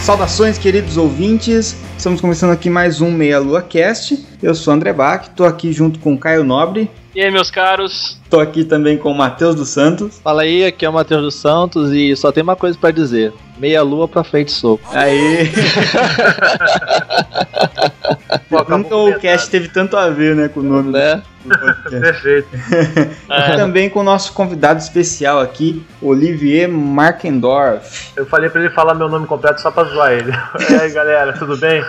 Saudações, queridos ouvintes. Estamos começando aqui mais um Meia Lua Cast. Eu sou o André Bach, estou aqui junto com o Caio Nobre. E aí, meus caros? Estou aqui também com o Matheus dos Santos. Fala aí, aqui é o Matheus dos Santos e só tem uma coisa para dizer: meia lua pra frente soco. Aí. Nunca o cast teve tanto a ver, né, com o nome, né? Perfeito. É. Também com o nosso convidado especial aqui, Olivier Markendorf. Eu falei pra ele falar meu nome completo só pra zoar ele. E aí, galera, tudo bem?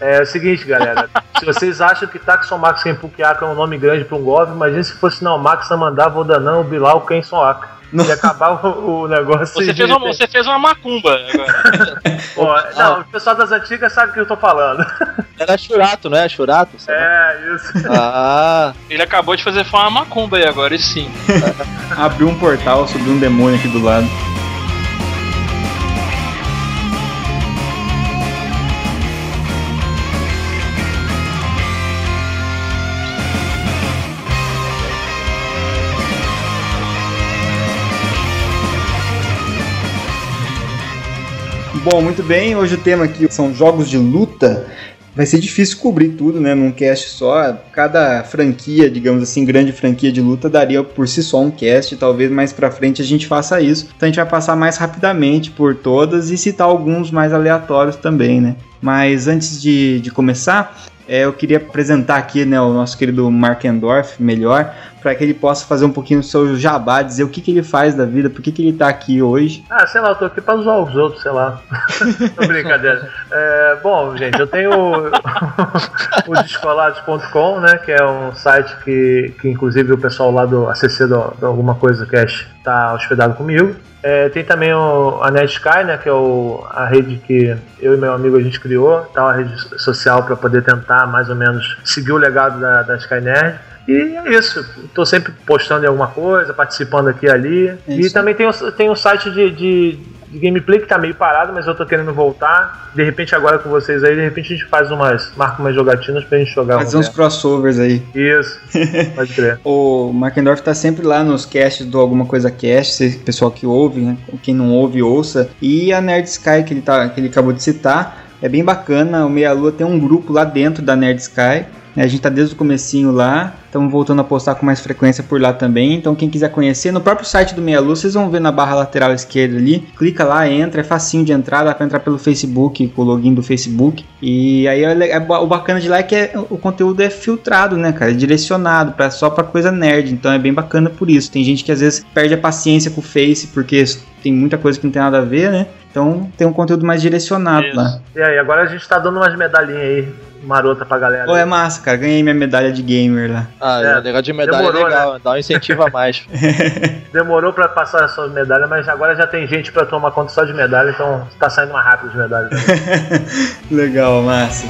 É, o seguinte, galera. se vocês acham que Taxon Max Kenpukiaka é um nome grande para um golpe, imagine se fosse não Max Amandá Vodanã, o Bilal Kenson Aka. E acabar o, o negócio. Você fez, uma, você fez uma macumba agora. Pô, não, o pessoal das antigas sabe o que eu tô falando. Era churato, não é? Churato? É, isso. Ah. Ele acabou de fazer foi uma macumba aí agora, e sim. Abriu um portal, subiu um demônio aqui do lado. Bom, muito bem. Hoje o tema aqui são jogos de luta. Vai ser difícil cobrir tudo, né, num cast só. Cada franquia, digamos assim, grande franquia de luta daria por si só um cast. Talvez mais pra frente a gente faça isso. Então a gente vai passar mais rapidamente por todas e citar alguns mais aleatórios também, né? Mas antes de, de começar, é, eu queria apresentar aqui né, o nosso querido Markendorf melhor, para que ele possa fazer um pouquinho do seu jabá, dizer o que, que ele faz da vida, por que, que ele tá aqui hoje. Ah, sei lá, eu tô aqui pra zoar os outros, sei lá. brincadeira. É, bom, gente, eu tenho o descolados.com, né, que é um site que, que inclusive o pessoal lá do ACC do, do Alguma Coisa Cash tá hospedado comigo. É, tem também o, a NetSky, né, que é o, a rede que eu e meu amigo a gente criou, tá, uma rede social para poder tentar mais ou menos seguir o legado da, da Sky Nerd. E é isso. Estou sempre postando em alguma coisa, participando aqui e ali. É e também tem, tem um site de, de, de gameplay que tá meio parado, mas eu tô querendo voltar. De repente, agora com vocês aí, de repente a gente faz umas. marca umas jogatinas pra gente jogar. Fazer um uns crossovers aí. Isso, pode crer. O Markendorf tá sempre lá nos casts do Alguma Coisa Cast, pessoal que ouve, né? Quem não ouve, ouça. E a Nerd Sky que ele, tá, que ele acabou de citar, é bem bacana. O Meia Lua tem um grupo lá dentro da Nerd Sky. Né? A gente tá desde o comecinho lá, estamos voltando a postar com mais frequência por lá também. Então quem quiser conhecer, no próprio site do Meia Lua, vocês vão ver na barra lateral esquerda ali. Clica lá, entra, é facinho de entrar, dá pra entrar pelo Facebook, com o login do Facebook. E aí é é o bacana de lá é que é- o conteúdo é filtrado, né, cara? É direcionado pra, só pra coisa nerd. Então é bem bacana por isso. Tem gente que às vezes perde a paciência com o Face, porque tem muita coisa que não tem nada a ver, né? Então tem um conteúdo mais direcionado Isso. lá. E aí, agora a gente tá dando umas medalhinhas aí, marota pra galera. Pô, é massa, cara. Ganhei minha medalha de gamer lá. Ah, É, o negócio de medalha demorou, é legal, dá um incentivo a mais. Demorou pra passar a sua medalha, mas agora já tem gente pra tomar conta só de medalha, então tá saindo mais rápido de medalha. Legal, massa.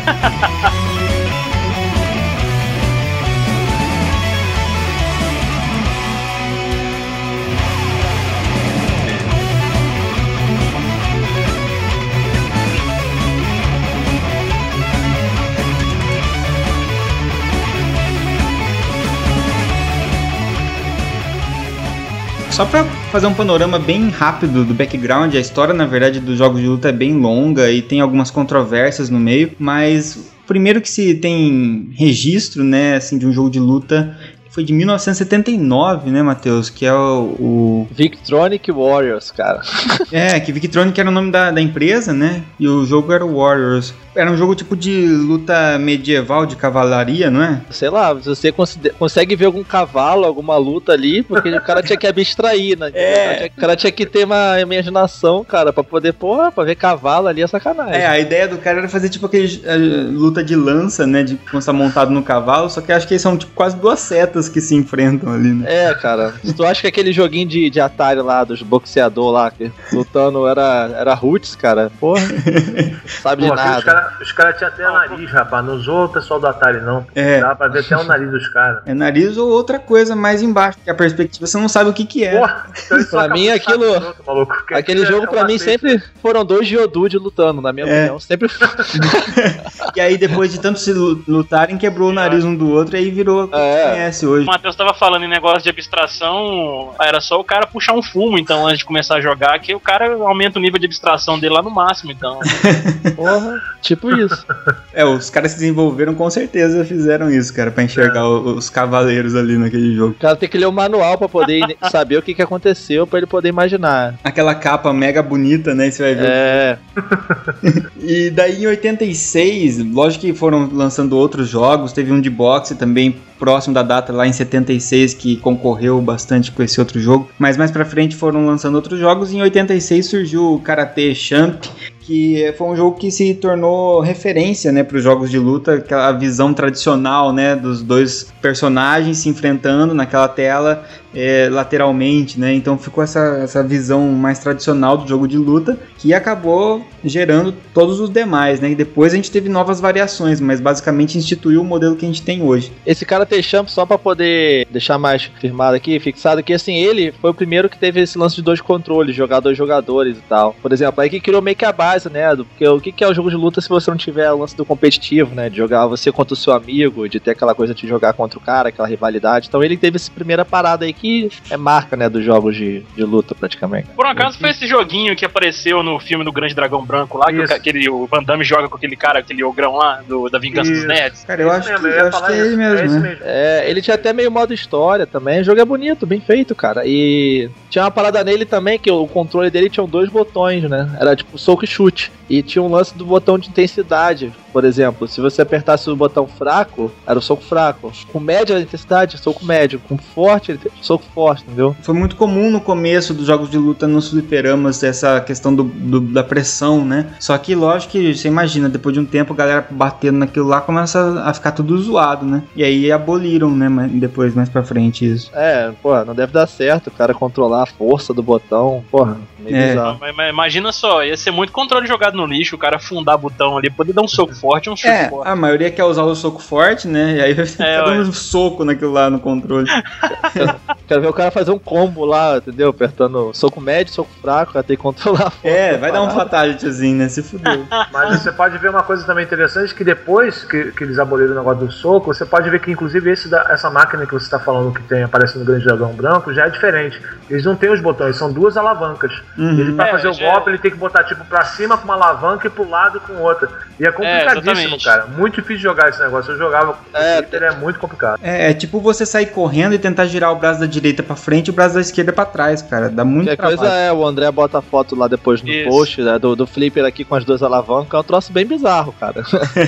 Só pra fazer um panorama bem rápido do background, a história, na verdade, dos jogos de luta é bem longa e tem algumas controvérsias no meio, mas primeiro que se tem registro, né, assim, de um jogo de luta foi de 1979, né, Matheus? Que é o, o- Victronic Warriors, cara. É, que Victronic era o nome da, da empresa, né? E o jogo era o Warriors. Era um jogo tipo de luta medieval de cavalaria, não é? Sei lá, você consider- consegue ver algum cavalo, alguma luta ali, porque o cara tinha que abstrair, né? É. O, cara tinha, o cara tinha que ter uma imaginação, cara, pra poder, porra, pra ver cavalo ali é sacanagem. É, a ideia do cara era fazer tipo aquele eh, luta de lança, né? De quando montado no cavalo, só que acho que eles são tipo quase duas setas atletas que se enfrentam ali, né? É, cara. Se tu acha que aquele joguinho de, de Atari lá, dos boxeador lá, que lutando era, era roots, cara, porra. Sabe de Pô, aqui nada. os caras cara tinham até nariz, rapaz. Não usou o pessoal do Atari, não. É. Dá pra ver até o nariz dos caras. É nariz ou outra coisa mais embaixo, que a perspectiva você não sabe o que que é. Porra, então Pra mim, de aquilo- outro, maluco, porque Aquele é jogo pra mim sempre foram dois Geodude lutando, na minha É. opinião. Sempre E aí depois de tanto se lu- lutarem, quebrou o nariz um do outro e aí virou É. conhece hoje. O Matheus tava falando em negócio de abstração, era só o cara puxar um fumo, então, antes de começar a jogar, que o cara aumenta o nível de abstração dele lá no máximo, então. Porra, tipo isso. É, os caras que desenvolveram com certeza fizeram isso, cara, pra enxergar o- os cavaleiros ali naquele jogo. O cara tem que ler o manual pra poder saber o que, que aconteceu, pra ele poder imaginar. Aquela capa mega bonita, né? Você vai ver. É, E daí em 86, lógico que foram lançando outros jogos, teve um de boxe também próximo da data lá em 76 que concorreu bastante com esse outro jogo, mas mais pra frente foram lançando outros jogos. E em 86 surgiu o Karate Champ, que foi um jogo que se tornou referência, né, para os jogos de luta, aquela visão tradicional, né, dos dois personagens se enfrentando naquela tela é, lateralmente, né? Então ficou essa, essa visão mais tradicional do jogo de luta que acabou gerando todos os demais, né? E depois a gente teve novas variações, mas basicamente instituiu o modelo que a gente tem hoje. esse cara tem champ só pra poder deixar mais firmado aqui, fixado, que assim, ele foi o primeiro que teve esse lance de dois controles, jogar dois jogadores e tal. Por exemplo, aí que criou meio que a base, né? Do, porque o que, que é o jogo de luta se você não tiver o lance do competitivo, né? De jogar você contra o seu amigo, de ter aquela coisa de jogar contra o cara, aquela rivalidade. Então ele teve essa primeira parada aí que é marca, né, dos jogos de, de luta, praticamente. Por um acaso foi esse joguinho que apareceu no filme do Grande Dragão Branco lá, que o, Isso. ca- aquele, o Van Damme joga com aquele cara, aquele ogrão lá, do, da Vingança dos Isso. Nerds. Cara, eu acho mesmo, que, eu acho que é isso, ele mesmo, é né? mesmo. É, ele tinha até meio modo história também. O jogo é bonito, bem feito, cara. E tinha uma parada nele também que o controle dele tinha dois botões, né? Era tipo soco e chute. E tinha um lance do botão de intensidade, por exemplo. Se você apertasse o botão fraco, era o soco fraco. Com média intensidade, soco médio. Com forte, soco forte, entendeu? Foi muito comum no começo dos jogos de luta nos fliperamas essa questão do, do- da pressão, né? Só que, lógico que você imagina, depois de um tempo a galera batendo naquilo lá começa a ficar tudo zoado, né? E aí aboliram, né? mas- Depois, mais pra frente, isso. É, porra, não deve dar certo o cara controlar a força do botão. Porra, meio É. bizarro. Mas, mas imagina só, ia ser muito controle jogado no lixo, o cara afundar botão ali, poder dar um soco forte, um chute É, forte. a maioria quer usar o soco forte, né? E aí vai ficar É, dando um soco naquilo lá no controle. Quero ver o cara fazer um combo lá, entendeu? Apertando soco médio, soco fraco, pra ter que controlar a força. É, vai dar um parada. fatalityzinho, né? Se fudeu. Mas você pode ver uma coisa também interessante, que depois que, que eles aboliram o negócio do soco, você pode ver que inclusive esse da- essa máquina que você está falando que tem aparecendo no Grande Dragão Branco já é diferente. Eles não têm os botões, são duas alavancas. Uhum. Ele pra É, fazer o já- golpe, ele tem que botar tipo pra cima com uma alavanca e pro lado com outra. E é complicadíssimo, exatamente. cara. Muito difícil jogar esse negócio. Eu jogava com É, é muito complicado. É, é tipo você sair correndo e tentar girar o braço da direita pra frente e o braço da esquerda pra trás, cara. Dá muito trabalho. coisa é, o André bota a foto lá depois no Isso. post né, do, do Flipper aqui com as duas alavancas, é um troço bem bizarro, cara.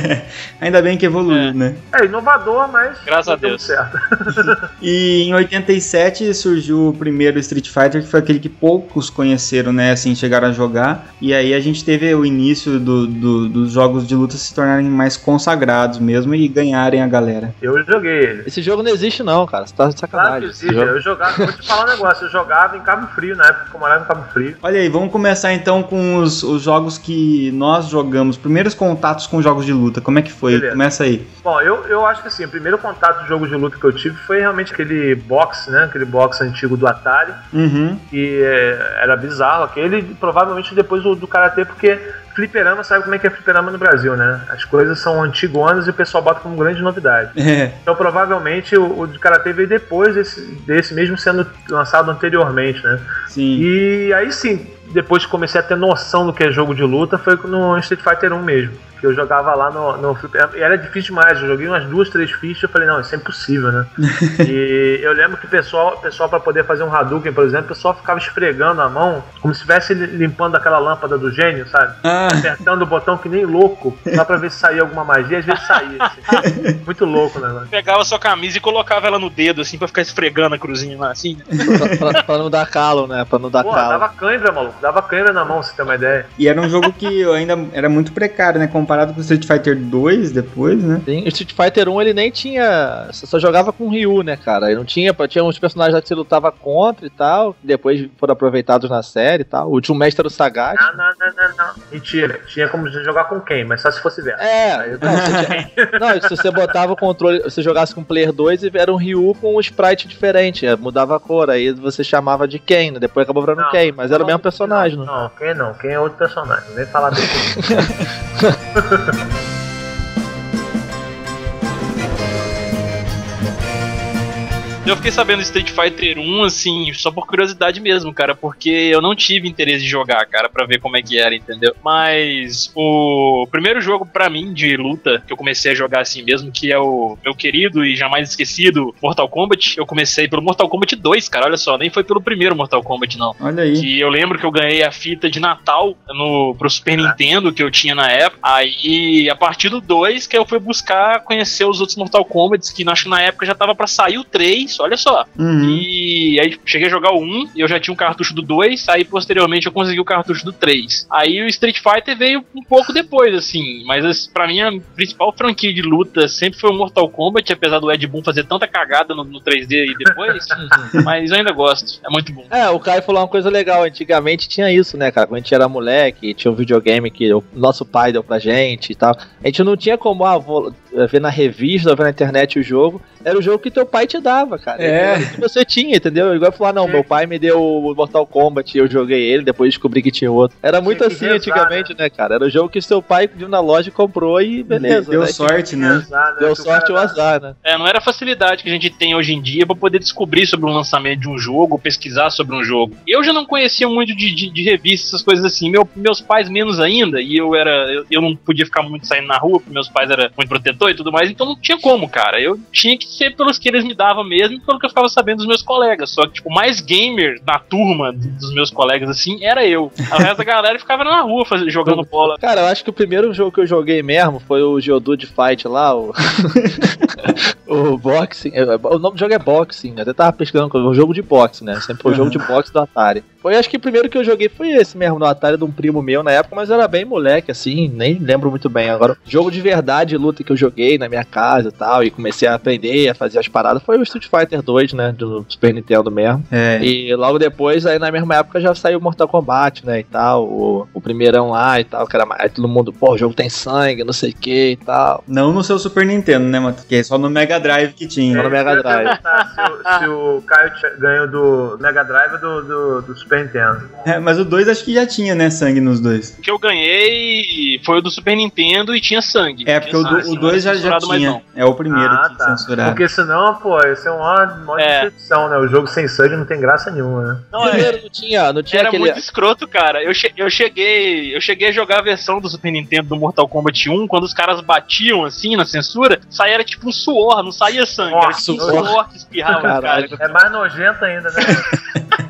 Ainda bem que evoluiu, É. né? É inovador, mas Graças não a deu Deus. certo. E em 87 surgiu o primeiro Street Fighter, que foi aquele que poucos conheceram, né? Assim, chegaram a jogar. E aí a gente teve o início do- do- dos jogos de luta se tornarem mais consagrados mesmo e ganharem a galera. Eu joguei ele. Esse jogo não existe não, cara. Você tá de Claro que sacanagem. Esse existe. jogo. Eu jogava, vou te falar um negócio, eu jogava em Cabo Frio, na época que eu morava em Cabo Frio. Olha aí, vamos começar então com os, os jogos que nós jogamos. Primeiros contatos com jogos de luta, como é que foi? Beleza. Começa aí. Bom, eu, eu acho que assim, o primeiro contato de jogo de luta que eu tive foi realmente aquele box, né? Aquele box antigo do Atari, Uhum. que é, era bizarro aquele, e provavelmente depois o do Karatê, porque fliperama, sabe como é que é fliperama no Brasil, né? As coisas são antigonas e o pessoal bota como grande novidade. É. Então provavelmente o, o de Karatê veio depois desse, desse mesmo sendo lançado anteriormente, né? Sim. E aí sim, depois que comecei a ter noção do que é jogo de luta, foi no Street Fighter 1 mesmo. Que eu jogava lá no, no fliperama. E era difícil demais, eu joguei umas duas, três fichas eu falei, não, isso é impossível, né? e eu lembro que o pessoal, pessoal para poder fazer um Hadouken, por exemplo, o pessoal ficava esfregando a mão, como se estivesse limpando aquela lâmpada do gênio, sabe? Ah, Apertando o botão que nem louco, só pra ver se saía alguma magia, às vezes saía. assim. Muito louco o negócio. Pegava sua camisa e colocava ela no dedo, assim, pra ficar esfregando a cruzinha lá, assim. pra, pra- pra não dar calo, né? Pra não dar Pô, calo. dava cãibra, maluco. dava câimbra na mão, se ter uma ideia. E era um jogo que ainda era muito precário, né? Comparado com o Street Fighter 2 depois, né? Sim, o Street Fighter 1 ele nem tinha. Você só jogava com o Ryu, né, cara? Ele não tinha. Tinha uns personagens lá que você lutava contra e tal. Depois foram aproveitados na série e tal. O último mestre era o Sagat. Não, não, não, não, não. Mentira. Tinha como jogar com quem, mas só se fosse verso. É, não, tinha- não, se você botava o controle, você jogasse com o Player 2 e era um Ryu com um sprite diferente, é, mudava a cor, aí você chamava de Ken, né? Depois acabou virando Não, Ken, mas era o mesmo personagem, não, né? não, quem não? Quem é outro personagem? Vem falar dele. Eu fiquei sabendo do Street Fighter 1, assim, só por curiosidade mesmo, cara, porque eu não tive interesse de jogar, cara, pra ver como é que era, entendeu? Mas o primeiro jogo pra mim de luta que eu comecei a jogar assim mesmo, que é o meu querido e jamais esquecido Mortal Kombat, eu comecei pelo Mortal Kombat 2, cara, olha só, nem foi pelo primeiro Mortal Kombat, não. Olha aí. Que eu lembro que eu ganhei a fita de Natal no, pro Super Nintendo que eu tinha na época. Aí, a partir do 2, que eu fui buscar conhecer os outros Mortal Kombat, que acho que na época já tava pra sair o 3, olha só. Uhum. E aí cheguei a jogar o 1 e eu já tinha um cartucho do 2, aí posteriormente eu consegui o cartucho do 3. Aí o Street Fighter veio um pouco depois, assim, mas pra mim a principal franquia de luta sempre foi o Mortal Kombat, apesar do Ed Boon fazer tanta cagada no, no 3D e depois, mas eu ainda gosto, é muito bom. É, o Caio falou uma coisa legal. Antigamente tinha isso, né, cara? Quando a gente era moleque, tinha um videogame que o nosso pai deu pra gente e tal. A gente não tinha como, ah, vou eh, ver na revista, ver na internet o jogo. Era o jogo que teu pai te dava, cara. É. Era o que você tinha, entendeu? Igual falar, não, meu pai me deu o Mortal Kombat, eu joguei ele, depois descobri que tinha outro. Era muito assim rezar, antigamente, né, cara? Era o jogo que seu pai viu na loja e comprou e beleza. Deu né? sorte, né? Azar, né? Deu sorte ou cara azar, né? É, não era a facilidade que a gente tem hoje em dia pra poder descobrir sobre o lançamento de um jogo, pesquisar sobre um jogo. Eu já não conhecia muito de, de, de revistas, essas coisas assim. Meu- meus pais menos ainda, e eu era. Eu, eu não podia ficar muito saindo na rua, porque meus pais eram muito protetor e tudo mais, então não tinha como, cara. Eu tinha que ser pelos que eles me davam mesmo e pelo que eu ficava sabendo dos meus colegas. Só que, tipo, o mais gamer na turma dos meus colegas, assim, era eu. O resto da galera ficava na rua fazendo, jogando bola. Cara, eu acho que o primeiro jogo que eu joguei mesmo foi o Geodude Fight lá, o. o Boxing. é, O nome do jogo é Boxing, né? até tava pesquisando, é um jogo de boxe, né? Sempre foi o jogo de boxe do Atari. Foi, acho que o primeiro que eu joguei foi esse mesmo, no Atari de um primo meu na época, mas era bem moleque, assim, nem lembro muito bem. Agora, jogo de verdade, luta que eu joguei na minha casa e tal, e comecei a aprender a fazer as paradas, foi o Street Fighter 2, né? Do Super Nintendo mesmo. É. E logo depois, aí na mesma época já saiu Mortal Kombat, né, e tal, o, o primeirão lá e tal, que era mais, aí todo mundo, pô, o jogo tem sangue, não sei o que e tal. Não no seu Super Nintendo, né, Mato? Que é só no Mega Drive que tinha. Só no Mega Drive. perguntar Se, o- se o Caio ganhou do Mega Drive ou do, do, do Super Nintendo. É, mas o 2 acho que já tinha, né, sangue nos dois. O que eu ganhei foi o do Super Nintendo e tinha sangue. É, porque Tinha o sangue, 2 não era já, já censurado mais tinha. É o primeiro ah, que tá. censurado. Porque senão, pô, esse é uma, uma É. decepção, né? O jogo sem sangue não tem graça nenhuma, né? Não, é, Primeiro não tinha, não tinha Era aquele... muito escroto, cara. Eu, che- eu cheguei. Eu cheguei a jogar a versão do Super Nintendo do Mortal Kombat 1, quando os caras batiam assim na censura, saía era tipo um suor, não saía sangue. era Nossa, tipo um suor. suor que espirrava, cara. É mais nojento ainda, né?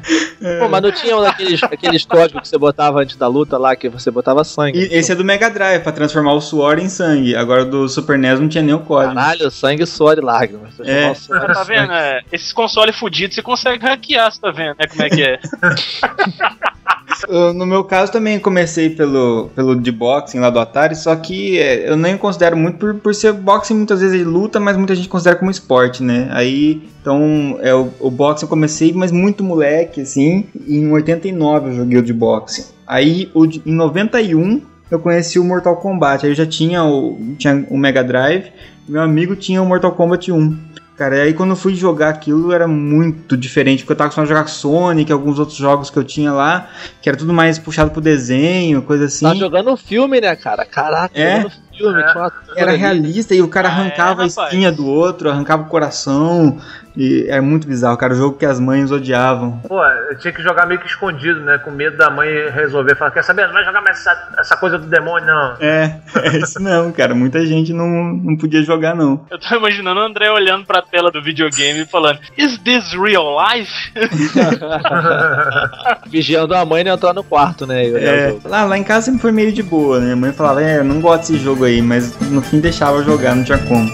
Pô, mas não tinha um daqueles aqueles códigos que você botava antes da luta lá, que você botava sangue. E esse é do Mega Drive, pra transformar o suor em sangue. Agora do Super NES não tinha nem o código. Caralho, sangue, suor e lágrimas. É. suor. Tá vendo? É, esses consoles fudidos você consegue hackear, você tá vendo? É como é que é. No meu caso também comecei pelo, pelo de boxing lá do Atari, só que é, eu nem considero muito por, por ser boxing muitas vezes ele luta, mas muita gente considera como esporte, né? Aí, então, é, o, o boxing eu comecei, mas muito moleque, assim, em 89 eu joguei o de boxing. Aí, o de- em 91 eu conheci o Mortal Kombat, aí eu já tinha o, tinha o Mega Drive, meu amigo tinha o Mortal Kombat 1. Cara, e aí quando eu fui jogar aquilo era muito diferente, porque eu tava acostumado a jogar Sonic, alguns outros jogos que eu tinha lá, que era tudo mais puxado pro desenho, coisa assim. Tá jogando filme, né, cara? Caraca, É? jogando filme, É. tinha uma Era realista e o cara Ah, é, arrancava a rapaz. espinha do outro, arrancava o coração. E era muito bizarro, cara. O jogo que as mães odiavam. Pô, eu tinha que jogar meio que escondido, né? Com medo da mãe resolver falar, quer saber? Não vai jogar mais essa, essa coisa do demônio, não. É, é isso não, cara. Muita gente não, não podia jogar, não. Eu tô imaginando o André olhando pra tela do videogame e falando: Is this real life? vigiando a mãe não entrar no quarto, né? e É, jogo. lá, lá em casa sempre foi meio de boa, né? A mãe falava, é, eu não gosto desse jogo aí, mas no fim deixava jogar, não tinha como.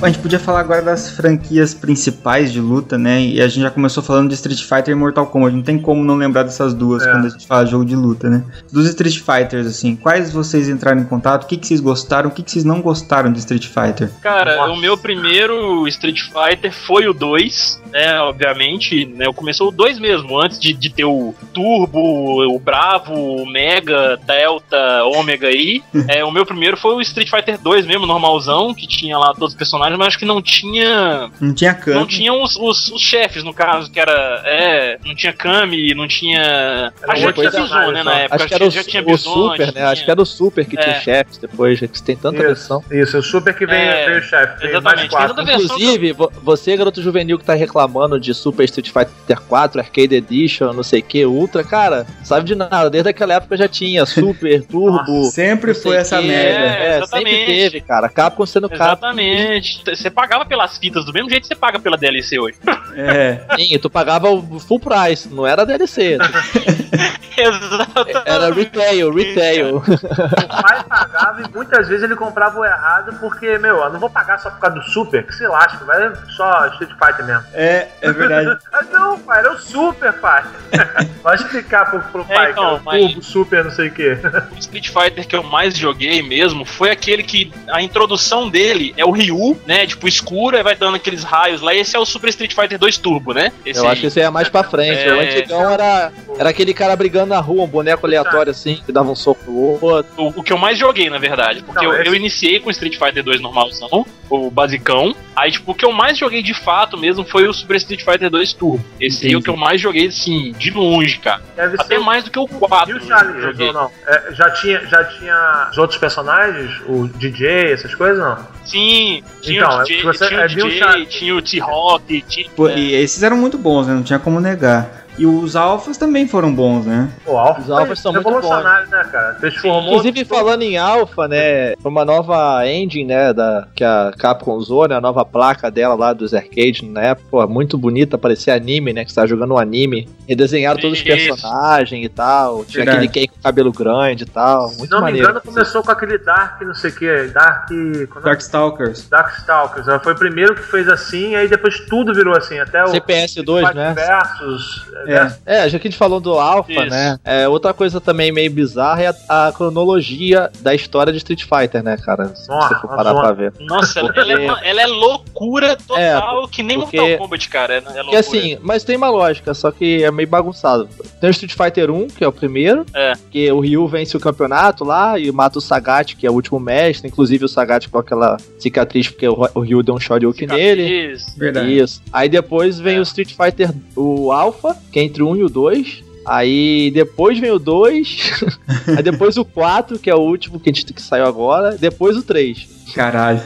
A gente podia falar agora das franquias principais de luta, né? E a gente já começou falando de Street Fighter e Mortal Kombat. Não tem como não lembrar dessas duas É. quando a gente fala de jogo de luta, né? Dos Street Fighters, assim, quais vocês entraram em contato? O que, que vocês gostaram? O que, que vocês não gostaram de Street Fighter? Cara, Nossa. o meu primeiro Street Fighter foi o 2, né? Obviamente, né? Eu comecei o 2 mesmo, antes de, de ter o Turbo, o Bravo, o Mega, Delta, Ômega aí. é, o meu primeiro foi o Street Fighter 2 mesmo, normalzão, que tinha lá todos os personagens, mas acho que não tinha. Não tinha Não canto. tinha os, os- os chefes, no caso, que era. É, não tinha Kami, não tinha. Era Acho que já tinha Bison, né, na época. Acho que era o, já tinha o Bison, Super, né? tinha- Acho que era o Super que tinha É. chefes depois, já que tem tanta versão. Isso, isso, o super que vem, É, veio o chefe. Mais exatamente, tem versão Inclusive, vo- você, garoto juvenil que tá reclamando de Super Street Fighter 4, Arcade Edition, não sei o que, Ultra, cara, sabe de nada. Desde aquela época já tinha Super, Turbo. Sempre não sei foi essa merda. É, É, sempre teve, cara. Capcom sendo Capcom. Exatamente. Você pagava pelas fitas do mesmo jeito que você paga pela DLC hoje. É. Sim, e tu pagava o full price, não era DLC. Exatamente. Era retail, retail. O pai pagava e muitas vezes ele comprava o errado porque, meu, eu não vou pagar só por causa do super, que se lasca, vai só Street Fighter mesmo. É, é verdade. Ah, não, pai, era o super, pai. Pode explicar pro, pro É, pai então, que era o mas- Turbo, super, não sei o quê. O Street Fighter que eu mais joguei mesmo foi aquele que a introdução dele é o Ryu, né? Tipo, escura e vai dando aqueles raios lá. Esse é o Super Street Fighter 2 Turbo, né? Esse Eu aí. acho que esse aí é mais pra frente. É. O antigão era, era aquele cara brigando na rua, um boneco aleatório assim, que dava um soco no outro. O, o que eu mais joguei, na verdade. Porque Não, eu, esse- eu iniciei com Street Fighter 2 normalzão, o basicão. Aí, tipo, o que eu mais joguei de fato mesmo foi o Super Street Fighter 2 Turbo. Esse aí é o que eu mais joguei, assim, de longe, cara. Deve Até ser mais do que o E 4 o eu Charlie, joguei. não? É, já, tinha, já tinha os outros personagens? O DJ, essas coisas, não? Sim, tinha Então, o DJ, você- tinha, é o DJ tinha o T-Rock, tinha... Pô, é. E esses eram muito bons, né? Não tinha como negar. E os alfas também foram bons, né? O Alpha Os alphas são muito revolucionário, né, cara? Transformou. Inclusive, falando em Alpha, né? Foi uma nova engine, né? Da, que a Capcom usou, né? A nova placa dela lá dos arcades na época. Pô, muito bonita, parecia anime, né? Que você tava jogando um anime. Redesenharam todos os personagens e tal. Tinha Verdade. aquele Ken com cabelo grande e tal. Muito Se não me maneiro. engano, começou com aquele Dark, não sei o que, Dark. é? Darkstalkers. Darkstalkers. né? Foi o primeiro que fez assim, aí depois tudo virou assim, até o CPS2, Fight né? Versus. É. É, já que a gente falou do Alpha, Isso. né? É, outra coisa também meio bizarra é a, a cronologia da história de Street Fighter, né, cara? Se Nossa, você for parar pra ver. Nossa, ela, Porque- ela é, ela é loucura total, que nem porque- Mortal Kombat, cara. É, é loucura. E assim, mas tem uma lógica, só que é meio bagunçado. Tem o Street Fighter 1, que é o primeiro, É. que o Ryu vence o campeonato lá e mata o Sagat, que é o último mestre, inclusive o Sagat com aquela cicatriz, porque o, o Ryu deu um Shoryuken nele. Isso. Verdade. Isso. Aí depois vem É. o Street Fighter, o Alpha, que é entre o 1 e o 2. Aí depois vem o 2. aí depois o 4, que é o último que a gente que saiu agora. Depois o 3. Caralho.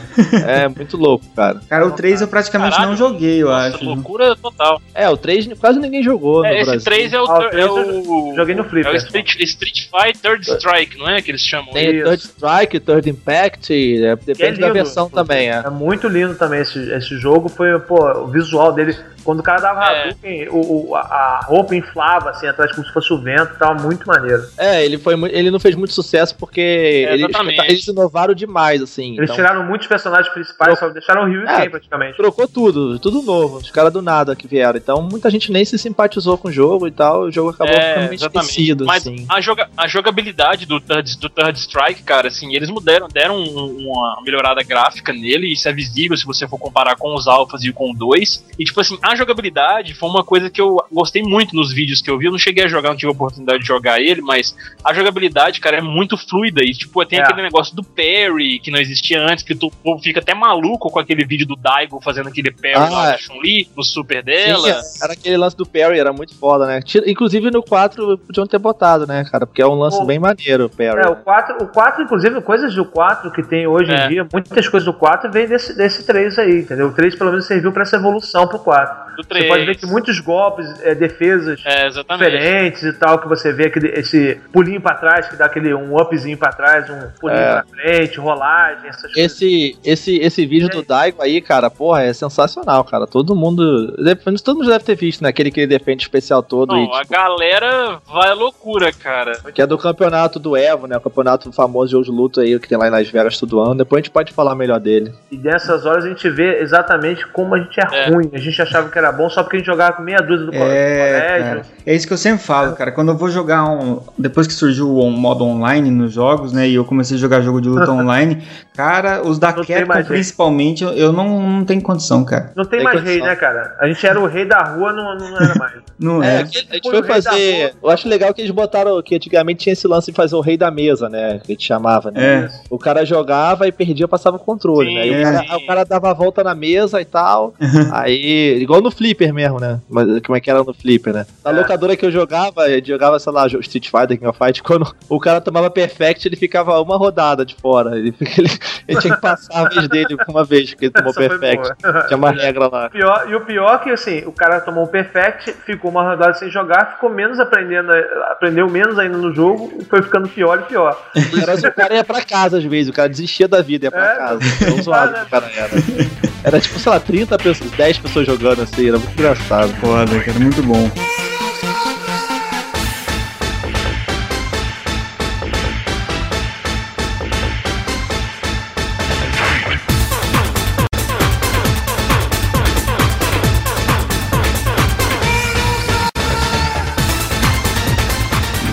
É muito louco, cara. Cara, o 3 eu praticamente Caralho. não joguei, eu Nossa, acho. loucura total. É, o 3 quase ninguém jogou É, no esse Brasil. 3 é o. Ah, o é três o Joguei no é o. Street, Street Fighter Third Strike, não é? Que eles chamam. Tem Isso. Third Strike, Third Impact, é, Que é depende da lindo. versão também, é. É muito lindo também esse, esse jogo. Foi, pô, o visual dele. Quando o cara dava É. Hadouken, o, o- a, roupa inflava assim atrás como se fosse o vento, tava muito maneiro. É, ele, foi, ele não fez muito sucesso porque eles, exatamente. eles inovaram demais, assim. Eles então- tiraram muitos personagens principais, só deixaram o Ryu e É. Ken praticamente. Trocou tudo, tudo novo. Os caras do nada que vieram. Então muita gente nem se simpatizou com o jogo e tal. O jogo acabou É, ficando meio exatamente. esquecido, Mas assim. a, joga, a jogabilidade do Third, do Third Strike, cara, assim, eles mudaram, deram um- uma melhorada gráfica nele, isso é visível se você for comparar com os alfas e com o 2. E, tipo assim, a jogabilidade foi uma coisa que eu gostei muito nos vídeos que eu vi. Eu não cheguei a jogar, não tive a oportunidade de jogar ele, mas a jogabilidade, cara, é muito fluida. E, tipo, tem É. aquele negócio do parry que não existia antes, que tu o povo fica até maluco com aquele vídeo do Daigo fazendo aquele parry Ah, lá é. da Chun-Li, no super dela. Sim, era aquele lance do Perry, era muito foda, né? Inclusive no 4 podiam ter botado, né, cara? Porque é um lance Pô. bem maneiro, o Perry. É, o 4, o 4, inclusive, coisas do 4 que tem hoje É. em dia, muitas coisas do 4 vêm desse, desse 3 aí, entendeu? O 3 pelo menos serviu pra essa evolução pro 4. Do Você 3. pode ver que muitos golpes, é, defesas É, diferentes e tal, que você vê aquele, esse pulinho pra trás, que dá aquele um upzinho pra trás, um pulinho É. pra frente, rolagem, essas esse, esse, esse vídeo do Daigo aí, cara, porra, é sensacional, cara. Todo mundo. Todo mundo deve ter visto, né? Aquele que ele defende o especial todo. e, Não, a tipo, galera vai à loucura, cara. que é do campeonato do Evo, né? O campeonato famoso de jogo de luta aí que tem lá em Las Vegas todo ano. Depois a gente pode falar melhor dele. E dessas horas a gente vê exatamente como a gente é, É. ruim. A gente achava que era bom só porque a gente jogava com meia dúzia do É, colégio. cara. É isso que eu sempre falo, cara. Quando eu vou jogar um. Depois que surgiu o modo online nos jogos, né? E eu comecei a jogar jogo de luta online, cara, os da Não Capcom, principalmente, eu- não, não tenho condição, cara. Não tem Tem mais condição. rei, né, cara? A gente era o rei da rua, não, não era mais. Não É, é. a gente Foi o fazer. Eu acho legal que eles botaram que antigamente tinha esse lance de fazer o rei da mesa, né? Que a gente chamava, né? É. O cara jogava e perdia, passava o controle, Sim, né? E o, é. cara, aí o cara dava a volta na mesa e tal. aí, igual no Flipper mesmo, né? Mas como é que era no Flipper, né? Na É. locadora que eu jogava, eu jogava, sei lá, Street Fighter, King of Fight, quando o cara tomava Perfect, ele ficava uma rodada de fora. Ele, ele, ele tinha que passar a vez dele uma vez, porque ele tomou Essa Perfect. Tinha uma regra lá. Pior- e o pior é que assim, o cara tomou o perfect, ficou uma rodada sem jogar, ficou menos aprendendo, aprendeu menos ainda no jogo e foi ficando pior e pior. Era, o cara ia pra casa às vezes, o cara desistia da vida, ia pra É, casa. Tão zoado que o cara era. Era tipo, sei lá, 30 pessoas, 10 pessoas jogando assim, era muito engraçado. Foda, cara, muito bom.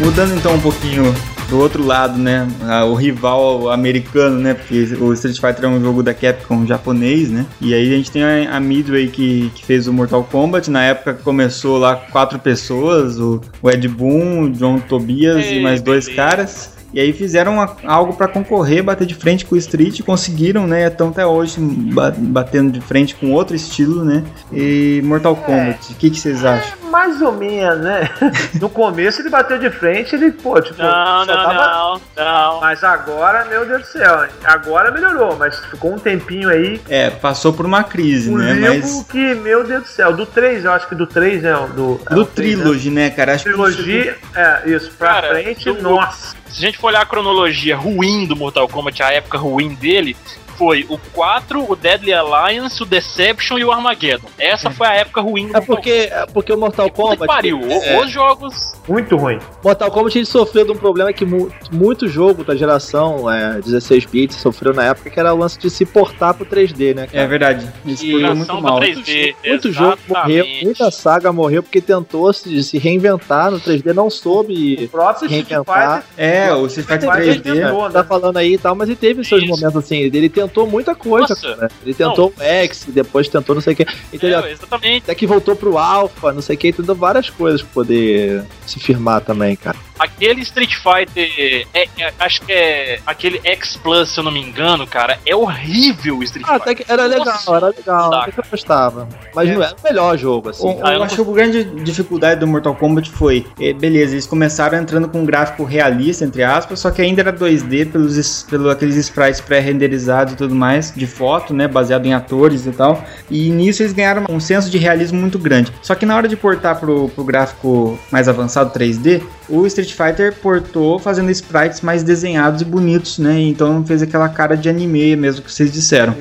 Mudando então um pouquinho do outro lado, né? O rival americano, né? Porque o Street Fighter é um jogo da Capcom japonês, né? E aí a gente tem a, Midway que, que fez o Mortal Kombat. Na época começou lá quatro pessoas: o, Ed Boon, o John Tobias e Ei, mais dois beleza. caras. E aí fizeram uma- algo pra concorrer, bater de frente com o Street, conseguiram, né? Estão até hoje ba- batendo de frente com outro estilo, né? E Mortal Kombat, o que, que vocês acham? Mais ou menos, né? No começo ele bateu de frente, ele, pô, tipo, Não, não, tava. não, não. Mas agora, meu Deus do céu, agora melhorou, mas ficou um tempinho aí. É, passou por uma crise, Um né? Mas que, meu Deus do céu, do 3, eu acho que do 3, né? Do, é do o 3, né? Trilogy, né, cara? Acho que Trilogia, é, isso, pra Cara, frente, do- nossa. Se a gente for olhar a cronologia ruim do Mortal Kombat, a época ruim dele, foi o 4, o Deadly Alliance, o Deception e o Armageddon. Essa foi a época ruim do É porque, é porque o Mortal Puta que Kombat. pariu. É. Os jogos. Muito ruim. Mortal Kombat ele sofreu de um problema que mu muito jogo da geração é, 16 bits sofreu na época, que era o lance de se portar pro 3D, né? É cara? verdade. Isso E- foi muito mal. 3D. Muito jogo morreu, exatamente. muita saga morreu porque tentou se, se reinventar no 3D, não O soube próprio Street reinventar. É, o Street Fighter Fighter 3D. tentou, né? tá falando aí e tal, mas ele teve seus Isso. momentos assim. Ele tentou muita coisa, Nossa. cara. Ele tentou o X, depois tentou não sei o que. Entendeu? É, exatamente. Até que voltou pro Alpha, não sei o que, tentou várias coisas pra poder se firmar também, cara. Aquele Street Fighter, é- é- acho que é aquele X Plus, se eu não me engano, cara, é horrível o Street Ah, Fighter. até que era legal, Nossa, era legal, dá, até que eu gostava. Mas É. não era o melhor jogo, assim. O- Ah, eu eu não acho que a grande dificuldade do Mortal Kombat foi, eh, beleza, eles começaram entrando com um gráfico realista, entre aspas, só que ainda era 2D pelos, es- pelo aqueles sprites pré-renderizados e tudo mais, de foto, né, baseado em atores e tal. E nisso eles ganharam um senso de realismo muito grande. Só que na hora de portar pro, pro gráfico mais avançado 3D, o Street Fighter portou fazendo sprites mais desenhados e bonitos, né? Então fez aquela cara de anime mesmo que vocês disseram.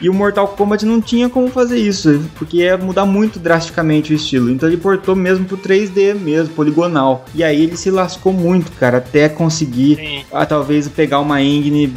E o Mortal Kombat não tinha como fazer isso, porque ia mudar muito drasticamente o estilo. Então ele portou mesmo pro 3D mesmo, poligonal. E aí ele se lascou muito, cara, até conseguir ah, talvez pegar uma engine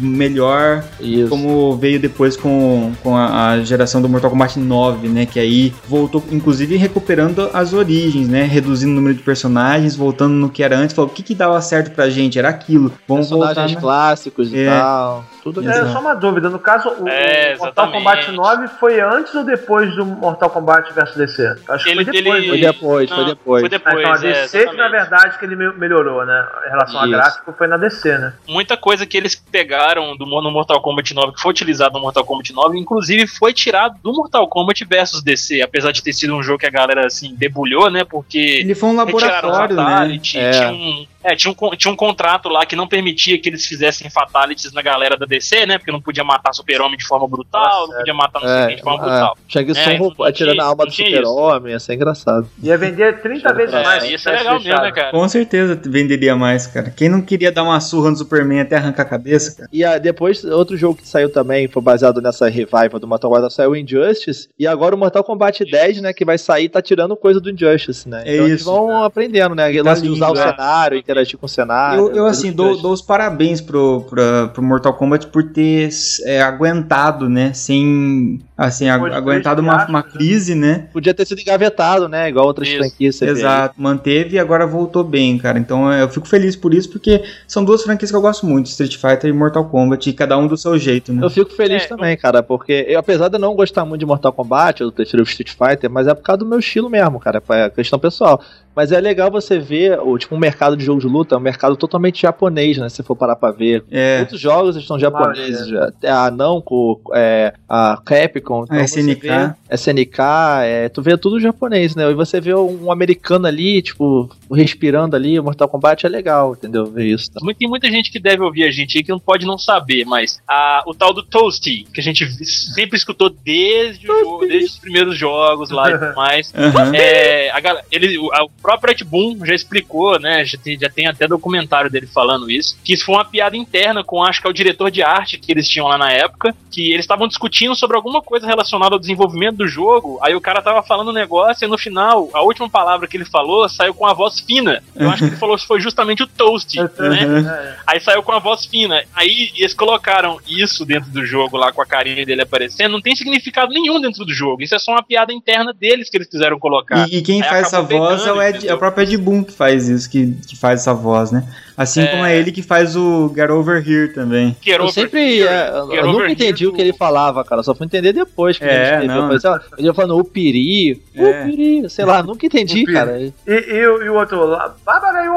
melhor, Isso. como veio depois com, com a, a geração do Mortal Kombat 9, né? Que aí voltou, inclusive recuperando as origens, né? Reduzindo o número de personagens, voltando no que era antes. Falou, o que que dava certo pra gente? Era aquilo. Vamos voltar, Personagens né? clássicos e É. tal. Tudo Exato. É, só uma dúvida. No caso, o É, Mortal. Kombat 9 foi antes ou depois do Mortal Kombat vs DC? Acho que Ele- foi depois. ele- Foi depois, foi Não, depois. Foi Ah, depois, então a é, DC que na verdade que ele me- melhorou, né? Em relação a Isso. gráfico foi na DC, né? Muita coisa que eles pegaram do, no Mortal Kombat 9, que foi utilizado no Mortal Kombat 9, inclusive foi tirado do Mortal Kombat versus DC, apesar de ter sido um jogo que a galera assim debulhou, né? Porque Ele foi um laboratório, né? Fatality, É. tinha um- É, tinha um, tinha um contrato lá que não permitia que eles fizessem fatalities na galera da DC, né? Porque não podia matar Super-Homem de forma brutal, Nossa, não podia matar não sei é, quem de forma é, brutal. Shang Tsung é, roubou, atirando a alma do Super-Homem, ia ser engraçado. Ia vender 30 vezes mais. Isso é legal mesmo, né, cara? Com certeza venderia mais, cara. Quem não queria dar uma surra no Superman até arrancar a cabeça, cara? E a, depois, outro jogo que saiu também, foi baseado nessa revival do Mortal Kombat, saiu o Injustice, e agora o Mortal Kombat 10, né, que vai sair, tá tirando coisa do Injustice, né? É então isso. eles vão aprendendo, né? Tá de usar o cenário, interagir com o cenário. Eu, eu assim, dou, dou, os parabéns pro, pro, pro Mortal Kombat por ter é, aguentado, né? Sem. Assim, aguentado uma, uma né? crise, né? Podia ter sido engavetado, né? Igual outras isso. franquias. Exato, manteve e agora voltou bem, cara. Então eu fico feliz por isso, porque são duas franquias que eu gosto muito: Street Fighter e Mortal Kombat, e cada um do seu jeito, né? Eu fico feliz é, também, cara, porque eu, apesar de não gostar muito de Mortal Kombat, eu prefiro Street Fighter, mas é por causa do meu estilo mesmo, cara. É questão pessoal. Mas é legal você ver o tipo um mercado de jogo de luta, é um mercado totalmente japonês, né? Se for parar pra ver. É. Muitos jogos estão japoneses. Ah, é. A Namco, é, a Capcom, então a SNK. Vê, SNK, é, tu vê tudo japonês, né? E você vê um americano ali, tipo, respirando ali, o Mortal Kombat é legal, entendeu? Ver isso. Tá? Tem muita gente que deve ouvir a gente aí que não pode não saber, mas a, o tal do Toasty, que a gente sempre escutou desde, o jogo, desde os primeiros jogos lá e tudo mais. Uhum. É, a, ele, a, próprio Ed Boon já explicou, né? Já tem, já tem até documentário dele falando isso. Que isso foi uma piada interna com, acho que é o diretor de arte que eles tinham lá na época. Que eles estavam discutindo sobre alguma coisa relacionada ao desenvolvimento do jogo. Aí o cara tava falando um negócio e no final, a última palavra que ele falou saiu com a voz fina. Eu acho que ele falou que foi justamente o toast, né? Uhum. Aí saiu com a voz fina. Aí eles colocaram isso dentro do jogo lá com a carinha dele aparecendo. Não tem significado nenhum dentro do jogo. Isso é só uma piada interna deles que eles quiseram colocar. E, e quem Aí faz essa voz é o Ed É o próprio Ed Boon que faz isso, que, que faz essa voz, né? Assim é... como é ele que faz o Get Over Here também. Get eu sempre. É, eu nunca entendi o que ele falava, cara. Só fui entender depois que é, ele não. Ele falando o Piri, é. o Piri, sei lá, nunca entendi, cara. E, e, e, o outro lá, Babariu,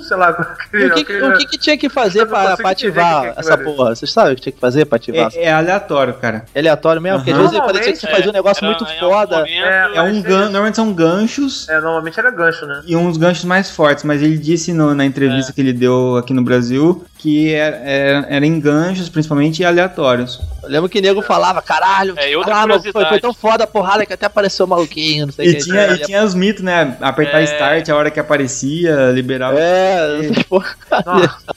sei lá. Aquele, o que, aquele, o que, que tinha que fazer pra, pra ativar que essa porra? Vocês sabem o que tinha que fazer pra ativar? É, é aleatório, cara. É aleatório mesmo? Porque às vezes parecia que você fazia um negócio muito foda. É um gancho, normalmente são ganchos. É, normalmente era gancho, né? E uns ganchos mais fortes, mas ele disse no, na entrevista que ele deu aqui no Brasil, que era, era, era em ganchos, principalmente aleatórios. Eu lembro que o nego falava, caralho, é, caralho foi, foi, tão foda a porrada que até apareceu maluquinho, não sei e que. Tinha, e tinha os mitos, né? Apertar é... start a hora que aparecia, liberava. É,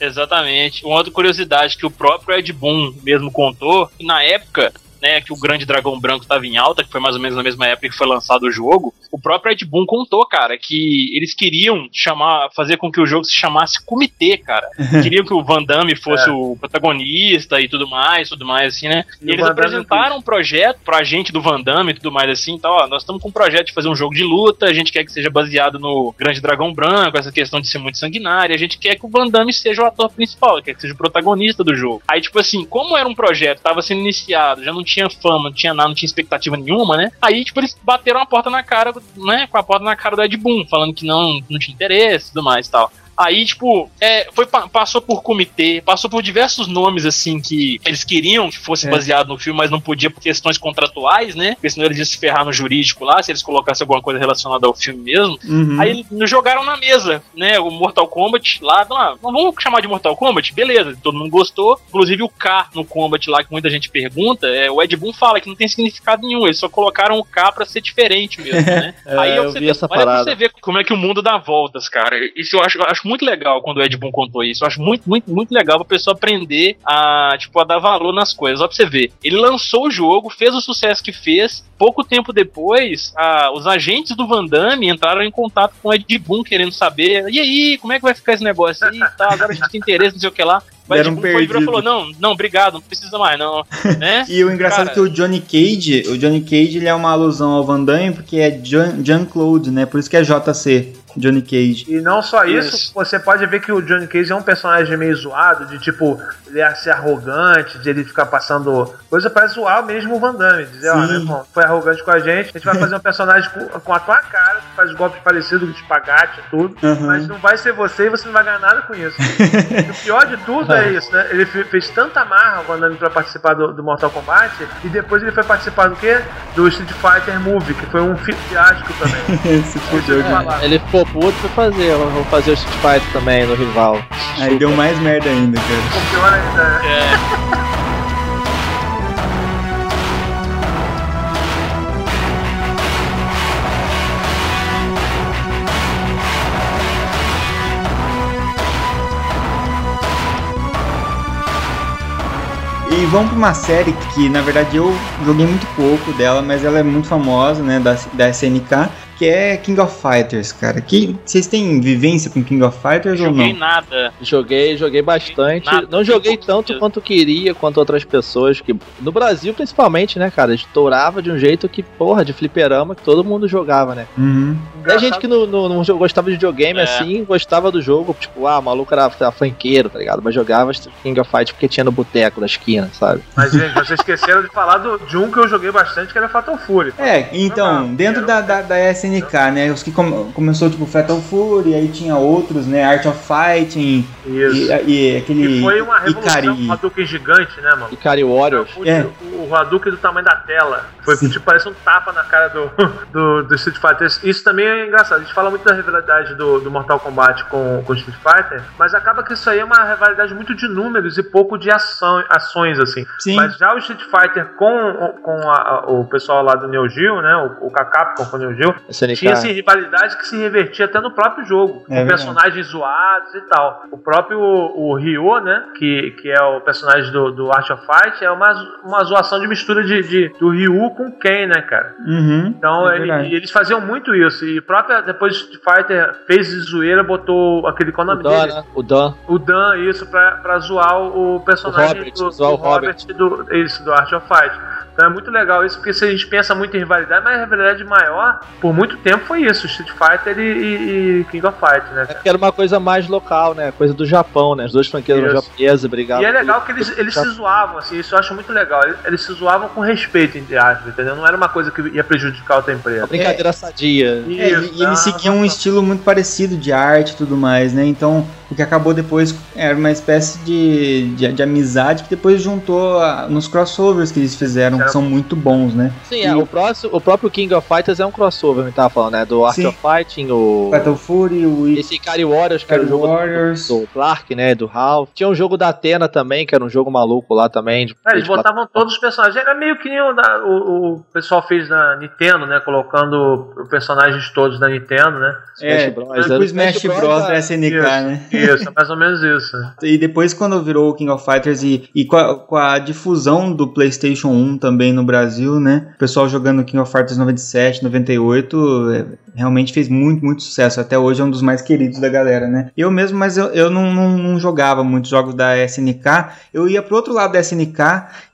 exatamente. Uma outra curiosidade que o próprio Ed Boon mesmo contou, na época, né, que o Grande Dragão Branco estava em alta, que foi mais ou menos na mesma época que foi lançado o jogo, o próprio Ed Boon contou, cara, que eles queriam chamar, fazer com que o jogo se chamasse Comitê, cara. queriam que o Van Damme fosse é. o protagonista e tudo mais, tudo mais, assim, né? E, e eles apresentaram um projeto pra gente do Van Damme e tudo mais, assim, então, ó, nós estamos com um projeto de fazer um jogo de luta, a gente quer que seja baseado no Grande Dragão Branco, essa questão de ser muito sanguinário, a gente quer que o Van Damme seja o ator principal, quer que seja o protagonista do jogo. Aí, tipo assim, como era um projeto, tava sendo iniciado, já não tinha fama, não tinha nada, não tinha expectativa nenhuma, né? Aí, tipo, eles bateram a porta na cara, né? Com a porta na cara do Ed Boon, falando que não, não tinha interesse e tudo mais e tal. Aí, tipo, é, foi, passou por comitê, passou por diversos nomes, assim, que eles queriam que fosse é. baseado no filme, mas não podia por questões contratuais, né? Porque senão eles iam se ferrar no jurídico lá, se eles colocassem alguma coisa relacionada ao filme mesmo. Uhum. Aí nos jogaram na mesa, né? O Mortal Kombat lá, não vamos chamar de Mortal Kombat? Beleza, todo mundo gostou. Inclusive o K no Kombat lá, que muita gente pergunta, é, o Ed Boon fala que não tem significado nenhum, eles só colocaram o K pra ser diferente mesmo, né? é, Aí eu você, vi essa olha parada. pra você ver como é que o mundo dá voltas, cara. Isso eu acho, eu acho muito legal quando o Ed Boon contou isso. Eu acho muito, muito, muito legal pra pessoa aprender a, tipo, a dar valor nas coisas. Ó, pra você ver. Ele lançou o jogo, fez o sucesso que fez. Pouco tempo depois, a, os agentes do Van Damme entraram em contato com o Ed Boon querendo saber. E aí, como é que vai ficar esse negócio aí? Tá, agora a gente tem interesse, não sei o que lá. Mas Deram tipo, foi falou, não, não, obrigado, não precisa mais, não. Né? e o engraçado Cara... é que o Johnny Cage, o Johnny Cage ele é uma alusão ao Van Damme porque é Jean-Claude, né? Por isso que é JC. Johnny Cage. E não só isso, isso, você pode ver que o Johnny Cage é um personagem meio zoado, de tipo, ele é ser arrogante, de ele ficar passando coisa para zoar mesmo o Van Damme. Dizer, ó, meu irmão, foi arrogante com a gente, a gente vai fazer um personagem com, com a tua cara, que faz golpes parecidos, de espagate e tudo, uhum. mas não vai ser você e você não vai ganhar nada com isso. e o pior de tudo é isso, né? Ele fez tanta marra o Van Damme pra participar do, do, Mortal Kombat, e depois ele foi participar do quê? Do Street Fighter Movie, que foi um fiasco também. Se fudeu, Ele ficou for puto, vou fazer. Eu Vou fazer o Street Fighter também no rival. Aí deu mais merda ainda, cara. Pior ainda? É, E vamos pra uma série que, na verdade, eu joguei muito pouco dela, mas ela é muito famosa, né, da, da SNK, que é King of Fighters, cara. Que, vocês têm vivência com King of Fighters ou joguei não? nada. Joguei, joguei bastante. Nada, não joguei tanto quanto queria, quanto outras pessoas. que No Brasil, principalmente, né, cara? Estourava de um jeito que, porra, de fliperama, que todo mundo jogava, né? Uhum. Tem gente que não, não, não gostava de videogame É. assim, gostava do jogo, tipo, ah, o maluco era, era franqueiro, tá ligado? Mas jogava King of Fight porque tinha no boteco da esquina, sabe? Mas, gente, vocês esqueceram de falar do, de um que eu joguei bastante, que era Fatal Fury. É, então, Não, dentro da, da, da SNK, né, os que come- começou, tipo, Fatal Fury, aí tinha outros, né, Art of Fighting, Isso. e, e aquele E foi uma revolução, Ikari. um Hadouken gigante, né, mano? Ikari Warriors. O, É. o, o Hadouken do tamanho da tela. Foi Sim. tipo, parece um tapa na cara do, do, do Street Fighter. Isso também é engraçado. A gente fala muito da rivalidade do, do Mortal Kombat com, com o Street Fighter, mas acaba que isso aí é uma rivalidade muito de números e pouco de ação, ações, assim. Sim. Mas já o Street Fighter com, com a- a- o pessoal lá do Neo Geo, né? O, o Capcom com o Neo Geo, SNK. tinha essa rivalidade que se revertia até no próprio jogo, É com verdade. personagens zoados e tal. O próprio o Ryo, né, que, que é o personagem do, do Art of Fight, é uma, uma zoação de mistura de, de- do Ryu com Ken, né, cara? Uhum. Então É ele- e eles faziam muito isso. E própria, depois Street Fighter fez de zoeira, botou aquele qual é o O nome Dan, dele? né? O Dan. O Dan, isso, pra, pra zoar o personagem O Robert, do, zoar do o Robert. do, isso, do Art of Fight. Então é muito legal isso, porque se a gente pensa muito em rivalidade, mas a rivalidade maior, por muito tempo, foi isso, Street Fighter e, e- e King of Fighters, né? É cara? que era uma coisa mais local, né? Coisa do Japão, né? As duas franquias eram Isso. japonesas, brigavam. E é legal que eles, eles se zoavam, assim, isso eu acho muito legal. Eles, eles se zoavam com respeito, entre aspas, entendeu? Não era uma coisa que ia prejudicar outra Uma empresa. brincadeira sadia. É, e, e eles seguiam um estilo muito parecido de arte e tudo mais, né? Então, o que acabou depois era uma espécie de, de, de amizade que depois juntou a- nos crossovers que eles fizeram, que são muito bons, né? Sim, é, o, próximo, o próprio King of Fighters é um crossover, me tava falando, né? Do Art Sim. of Fighting, o. Fatal Fury, o Esse Ikari Warriors, que era o jogo Warriors. do Clark, né? Do Ralph. Tinha um jogo da Atena também, que era um jogo maluco lá também. de- É, eles de botavam todos os personagens. Era meio que nem o, da- o, o pessoal fez na Nintendo, né? Colocando os personagens todos da Nintendo, né? É, Smash Bros. tipo Era o Smash Bros da SNK, Isso. né? Isso, é mais ou menos isso. E depois quando virou o King of Fighters e, e com, a, com a difusão do PlayStation 1 também no Brasil, né? O pessoal jogando King of Fighters 97, 98, é, realmente fez muito, muito sucesso. Até hoje é um dos mais queridos da galera, né? Eu mesmo, mas eu, eu não, não, não jogava muitos jogos da SNK. Eu ia pro outro lado da SNK,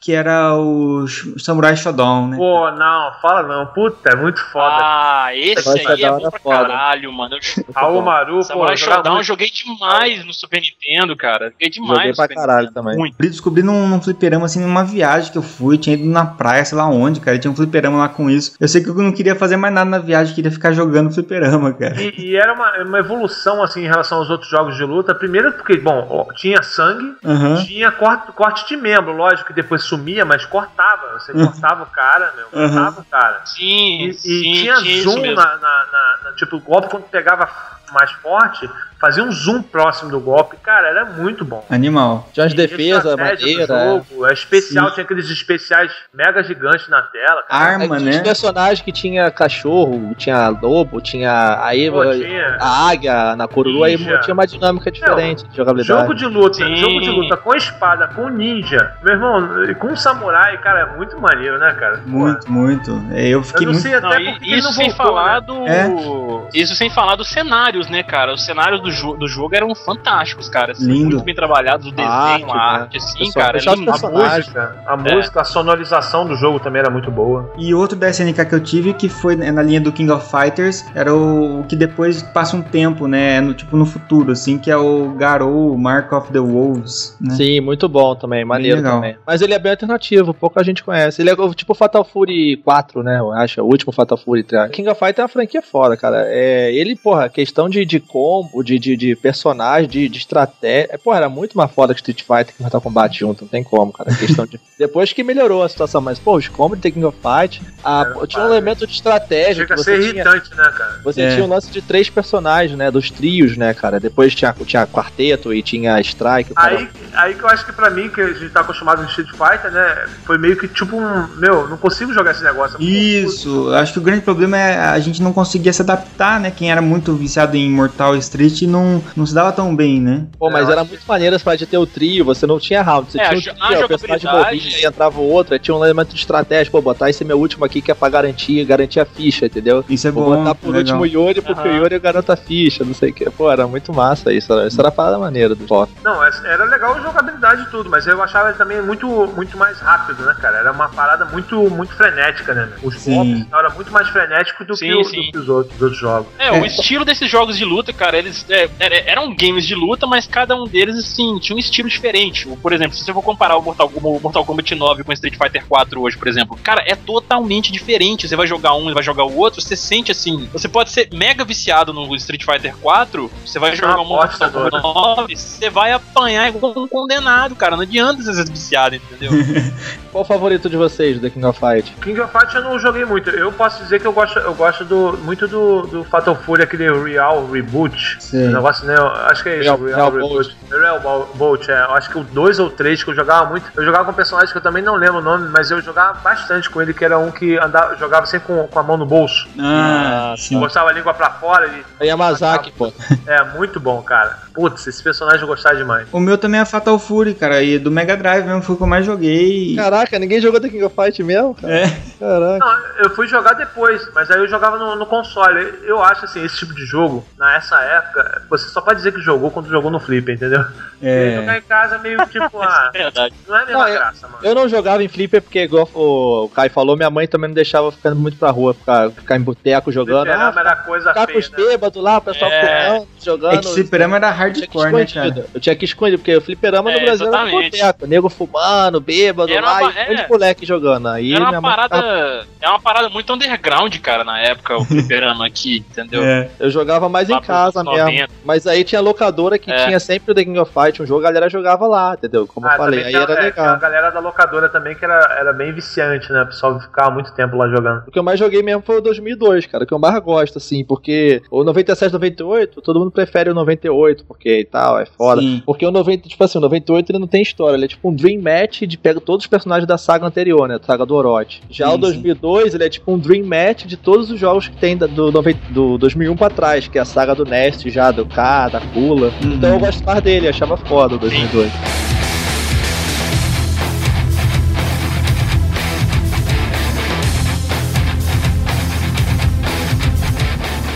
que era o Samurai Shodown, né? Pô, não, fala não. Puta, é muito foda. Ah, esse aí é bom pra foda. caralho, mano. Raul Maru, pô, Samurai eu muito. joguei demais no Super Nintendo, cara. Joguei demais Joguei pra caralho Nintendo. também. Muito. Descobri num, num fliperama, assim, numa viagem que eu fui, tinha ido na praia, sei lá onde, cara, tinha um fliperama lá com isso. Eu sei que eu não queria fazer mais nada na viagem, queria ficar jogando fliperama, cara. E, e era uma, uma evolução assim em relação aos outros jogos de luta. Primeiro porque, bom, ó, tinha sangue, Aham. tinha corte, corte de membro, lógico que depois sumia, mas cortava. Você cortava o cara, meu, Uhum. cortava o cara. Sim, E, e sim, tinha isso zoom na, na, na- na- Tipo, o golpe quando pegava mais forte, fazia um zoom próximo do golpe. Cara, era muito bom. Animal. Tinha umas E defesas, maneira. jogo, é especial, Sim. tinha aqueles especiais mega gigantes na tela. cara. Arma, tinha né? os personagens que tinha cachorro, tinha lobo, tinha. Aí Pô, tinha. a águia na Coruru, aí tinha uma dinâmica diferente de jogabilidade. Jogo de luta, Sim. jogo de luta com espada, com ninja, meu irmão, e com samurai, cara, é muito maneiro, né, cara? Muito, muito. É, Eu Eu fiquei não muito. sei até Não, porque isso não sem voltou, falar né? do. É. Isso sem falar dos cenários, né, cara? Os cenários do, jo do jogo eram fantásticos, cara. assim, Lindo. Muito bem trabalhados, o desenho, A arte, a né? arte, assim, Pessoal, cara. deixar lindo. os A personagens. música, a música, a sonorização do jogo também era muito boa. E outro da SNK que eu tive, que foi na linha do King of Fighters, era o, o que depois passa um tempo, né? No, tipo no futuro, assim, que é o Garou Mark of the Wolves, né? Sim, muito bom também, maneiro legal. também. Mas ele é bem alternativo, pouca gente conhece. Ele é tipo Fatal Fury 4, né? Eu acho, é o último Fatal Fury. tá? King of Fighters é uma franquia foda, cara. É, ele, porra, questão questão de, de combo, de, de, de personagem, de, de estratégia. Pô, era muito mais foda que Street Fighter que Mortal Kombat junto, não tem como, cara. A questão de. Depois que melhorou a situação, mas, pô, os combos de King of Fight, a, tinha um elemento de estratégia Chega que a você ser tinha. irritante, né, cara? Você É. tinha o lance de três personagens, né? Dos trios, né, cara? Depois tinha, tinha quarteto e tinha strike. Aí, aí que eu acho que pra mim, que a gente tá acostumado no Street Fighter, né? Foi meio que tipo um. Meu, não consigo jogar esse negócio. Isso, eu acho que o grande problema é a gente não conseguia se adaptar, né? Quem era muito viciado em Mortal Street não, não se dava tão bem, né? Pô, mas É, era muito maneiro essa parte de ter o trio, você não tinha round, você É, tinha o trio, a o personagem morria e entrava o outro, aí tinha um elemento de estratégia, pô, botar esse meu último aqui que é pra garantir, garantir a ficha, entendeu? Isso é Vou bom. botar por legal. último o Yuri, porque Aham. o Yuri garanta a ficha, não sei o que. Pô, era muito massa isso, era- isso era a parada maneira do pop. Não, é- era legal a jogabilidade e tudo, mas eu achava ele também muito, muito mais rápido, né, cara? Era uma parada muito, muito frenética, né? Os tal, era muito mais frenético do, Sim, que, o- sim. do que os outros, os outros jogos. É, o estilo desses jogos de luta, cara, eles é, era- eram games de luta, mas cada um deles, assim, tinha um estilo diferente. Por exemplo, se você for comparar o Mortal, o Mortal Kombat 9 com o Street Fighter 4 hoje, por exemplo, cara, é totalmente diferente. Você vai jogar um e vai jogar o outro, você sente assim. Você pode ser mega viciado no Street Fighter 4, você vai jogar uma o Mortal Kombat 9, você vai apanhar igual um condenado, cara. Não adianta você ser viciado, entendeu? Qual o favorito de vocês do The King of Fight? King of Fight eu não joguei muito. Eu posso dizer que eu gosto, eu gosto do, muito do, do Fatal Fury, aquele Real Reboot. O negócio, né? eu Acho que é isso, Real- Real, Real Reboot. Real Bo- Bolt, é. Eu acho que o 2 ou 3 que eu jogava muito. Eu jogava com um personagem que eu também não lembro o nome, mas eu jogava bastante com ele, que era um que andava, jogava sempre com, com a mão no bolso. Ah, sim. Botava a língua pra fora e. É Yamazaki, pô. É, muito bom, cara. Putz, esse personagem eu gostava demais. O meu também é Fatal Fury, cara, e do Mega Drive mesmo foi o que eu mais joguei. Caraca, ninguém jogou The King of Fight mesmo, cara? É. Caraca. Não, eu fui jogar depois, mas aí eu jogava no, no console. Eu acho assim, esse tipo de jogo, nessa época, você só pode dizer que jogou quando jogou no Flipper, entendeu? E jogar É. em casa meio tipo, ah, É verdade. não é a mesma Não, eu- graça, mano. Eu não jogava em flipper porque, igual o Kai falou, minha mãe também não deixava ficando muito pra rua, ficar, ficar em boteco jogando. Ah, era coisa ficar com feia, os né? bêbados lá, o pessoal É. fumando, jogando. É que esse fliperama era hardcore, né, cara? Eu tinha que esconder, porque o fliperama no É, Brasil era exatamente. boteco. Nego fumando, bêbado Era lá, uma- e um monte é. de moleque jogando. Aí Era minha uma parada. É uma parada muito underground, cara, na época, o fliperama aqui, entendeu? É. Eu jogava mais em casa mesmo. 90. Mas aí tinha locadora que É. tinha sempre o The King of Fight, um jogo, a galera jogava lá, entendeu? Como eu Ah, falei, também aí tinha, era é, tinha legal. a galera da locadora também que era, era bem viciante, né? O pessoal ficava muito tempo lá jogando. O que eu mais joguei mesmo foi o 2002, cara, o que eu mais gosto, assim, porque o 97, 98, todo mundo prefere o 98, porque e tal, é foda. Sim. Porque o 90, tipo assim, o 98 ele não tem história, ele é tipo um Dream Match de pega todos os personagens da saga anterior, né, da saga do Orochi. Já Sim, o 2002, ele é tipo um Dream Match de todos os jogos que tem do, 90 do 2001 pra trás, que é a saga do Nest já, do K, da Kula. Uhum. Então eu gosto mais dele, achava foda o 2002.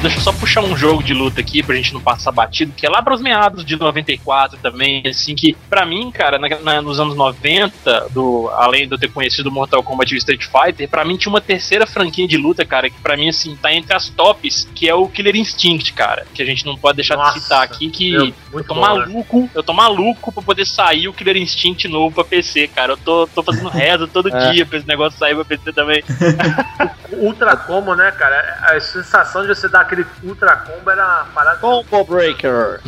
Deixa eu só puxar um jogo de luta aqui pra gente não passar batido, que é lá pros meados de 94 também, assim, que pra mim, cara, na- na- nos anos 90, do, além de eu ter conhecido Mortal Kombat e Street Fighter, pra mim tinha uma terceira franquia de luta, cara, que pra mim, assim, tá entre as tops, que é o Killer Instinct, cara, que a gente não pode deixar Nossa, de citar aqui, que Meu, eu tô bom, né? maluco, eu tô maluco pra poder sair o Killer Instinct novo pra PC, cara. Eu tô, tô fazendo reza todo É. dia pra esse negócio sair pra PC também. O Ultra Combo, né, cara? A sensação de você dar aquele Ultra Combo era parada. Combo Breaker.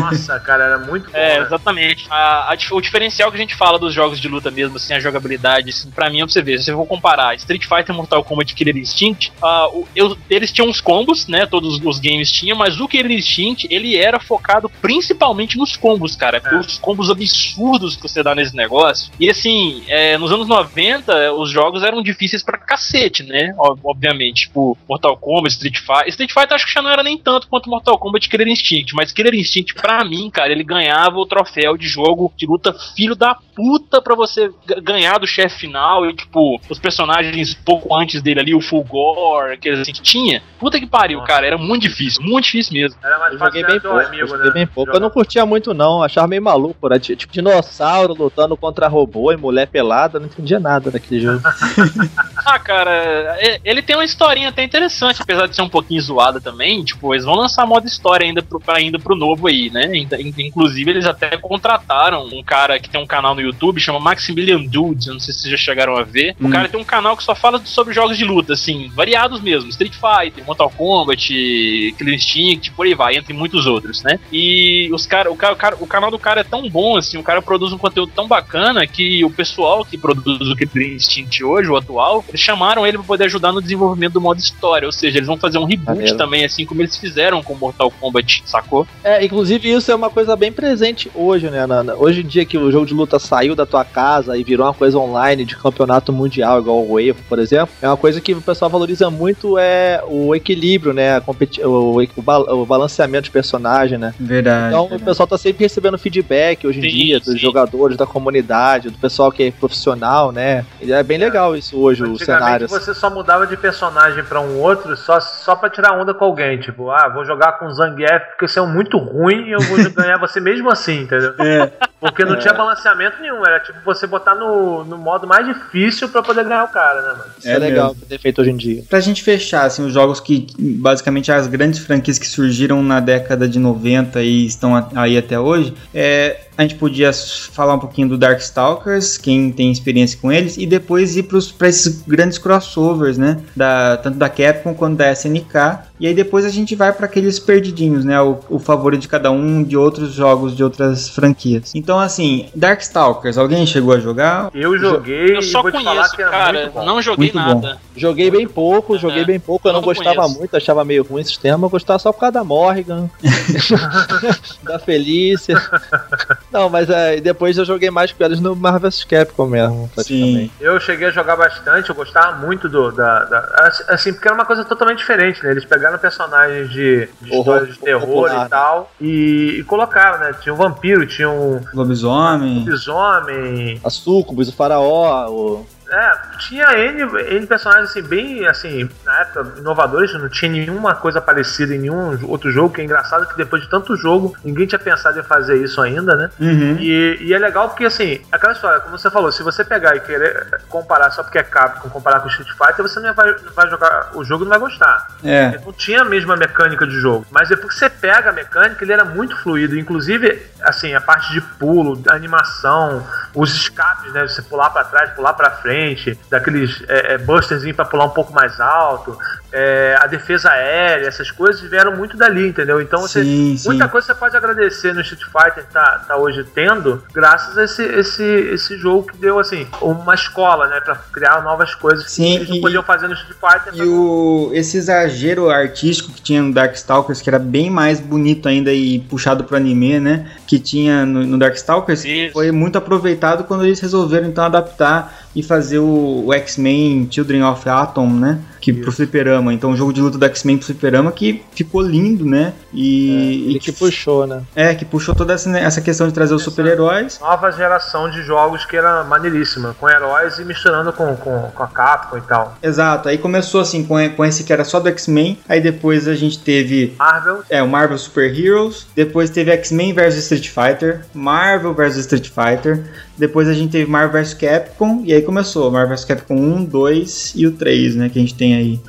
Nossa, cara, era muito bom. É, né? exatamente. A- a o diferencial que a gente fala dos jogos de luta mesmo, assim, a jogabilidade, assim, pra mim, é pra você ver, se eu vou comparar Street Fighter, Mortal Kombat e Killer Instinct, o- eu- eles tinham uns combos, né, todos os games tinham, mas o Killer Instinct, ele era focado principalmente nos combos, cara, É. os combos absurdos que você dá nesse negócio. E assim, é, nos anos 90, os jogos eram difíceis pra cacete, né, Ob- obviamente, tipo, Mortal Kombat, Street Fighter, Street Fighter acho que já não era nem tanto quanto Mortal Kombat Killer Instinct, mas Killer Instinct, pra mim, cara, ele ganhava o troféu de jogo de luta filho da puta pra você ganhar do chefe final e, tipo, os personagens pouco antes dele ali, o Full Gore, aqueles assim que tinha. Puta que pariu, Nossa. cara, era muito difícil, muito difícil mesmo. Era mais Eu joguei bem pouco, amigo, eu joguei né? bem pouco. Eu não curtia muito não, achava meio maluco, era ti- tipo dinossauro lutando contra robô e mulher pelada, não entendia nada daquele jogo. Ah, cara, ele tem uma historinha até interessante, apesar de ser um pouquinho zoada também. Tipo, eles vão lançar modo história ainda pro, ainda pro novo aí, né? Inclusive, eles até contrataram um cara que tem um canal no YouTube, chama Maximilian Dudes, não sei se vocês já chegaram a ver. Hum. O cara tem um canal que só fala sobre jogos de luta, assim, variados mesmo. Street Fighter, Mortal Kombat, Killer Instinct, por aí vai, entre muitos outros, né? E os cara, o, cara, o canal do cara é tão bom, assim, o cara produz um conteúdo tão bacana que o pessoal que produz o Killer Instinct hoje, o atual, eles chamaram ele para poder ajudar no desenvolvimento do modo história, ou seja, eles vão fazer um reboot também, assim como eles fizeram com Mortal Kombat, sacou? É, inclusive isso é uma coisa bem presente hoje, né? Na, na, hoje em dia que o jogo de luta saiu da tua casa e virou uma coisa online de campeonato mundial, igual o Evo, por exemplo, é uma coisa que o pessoal valoriza muito é o equilíbrio, né? O, o, o, o balanceamento de personagem, né? Verdade. Então verdade. o pessoal tá sempre recebendo feedback hoje em sim, dia dos sim. jogadores, da comunidade, do pessoal que é profissional, né? E é bem legal isso hoje, o cenário. você só mudava de personagem para um outro só, só pra tirar onda com alguém. Tipo, ah, vou jogar com o Zangief porque você é muito ruim e eu vou ganhar você mesmo assim, entendeu? É. Porque não é. tinha balanceamento nenhum. Era tipo você botar no, no modo mais difícil para poder ganhar o cara, né, mano? Isso é, é legal ter feito hoje em dia. Pra gente fechar, assim, os jogos que basicamente as grandes franquias que surgiram na década de 90 e estão aí até hoje, é, a gente podia falar um pouquinho do Darkstalkers, quem tem experiência com eles, e depois ir para esses grandes crossovers, né? Da, tanto da Capcom quanto da SNK. E aí depois a gente vai para aqueles perdidinhos, né? O, o favorito de cada um de outros jogos de outras franquias. Então, assim, Darkstalkers, alguém chegou a jogar? Eu joguei. Eu só conheço, cara. Não joguei muito nada. Bom. Joguei bem pouco, joguei é, bem pouco. Eu não, não gostava conheço. muito, achava meio ruim o sistema. Eu gostava só por causa da Morrigan, da Felícia. Não, mas é, depois eu joguei mais com eles no Marvel vs Capcom mesmo, Sim. Eu cheguei a jogar bastante, eu gostava muito do. Da, da, assim, porque era uma coisa totalmente diferente, né? Eles pegaram personagens de, de histórias de terror popular, e né? tal e, e, colocaram, né? Tinha um vampiro, tinha um. Lobisomem. Lobisomem. A Sucubus, o Faraó, o. É, tinha N, N personagens assim, bem assim, na época, inovadores, não tinha nenhuma coisa parecida em nenhum outro jogo, que é engraçado que depois de tanto jogo, ninguém tinha pensado em fazer isso ainda, né? Uhum. E, e, é legal porque assim, aquela história, como você falou, se você pegar e querer comparar só porque é Capcom, comparar com Street Fighter, você não vai, não vai jogar o jogo e não vai gostar. É. Ele não tinha a mesma mecânica de jogo. Mas depois que você pega a mecânica, ele era muito fluido. Inclusive, assim, a parte de pulo, animação, os escapes, né? Você pular para trás, pular para frente frente, daqueles é, é, para pular um pouco mais alto, é, a defesa aérea, essas coisas vieram muito dali, entendeu? Então você, sim, muita coisa você pode agradecer no Street Fighter tá, tá hoje tendo, graças a esse, esse, esse jogo que deu assim uma escola, né, para criar novas coisas sim, que eles não podiam fazer no Street Fighter. E o, esse exagero artístico que tinha no Darkstalkers, que era bem mais bonito ainda e puxado pro anime, né, que tinha no, no Darkstalkers, Isso. foi muito aproveitado quando eles resolveram então adaptar e fazer o, o X-Men Children of Atom, né? Que Isso. pro fliperama. Então, o jogo de luta do X-Men pro fliperama que ficou lindo, né? E, é, e que puxou, né? É, que puxou toda essa, né, essa questão de trazer os super-heróis. Nova geração de jogos que era maneiríssima, com heróis e misturando com, com, com a Capcom e tal. Exato, aí começou assim com, com esse que era só do X-Men, aí depois a gente teve. Marvel. É, o Marvel Super Heroes, depois teve X-Men vs Street Fighter, Marvel vs Street Fighter, depois a gente teve Marvel vs Capcom, e aí começou Marvel vs Capcom 1, 2 e o 3, né? Que a gente tem aí.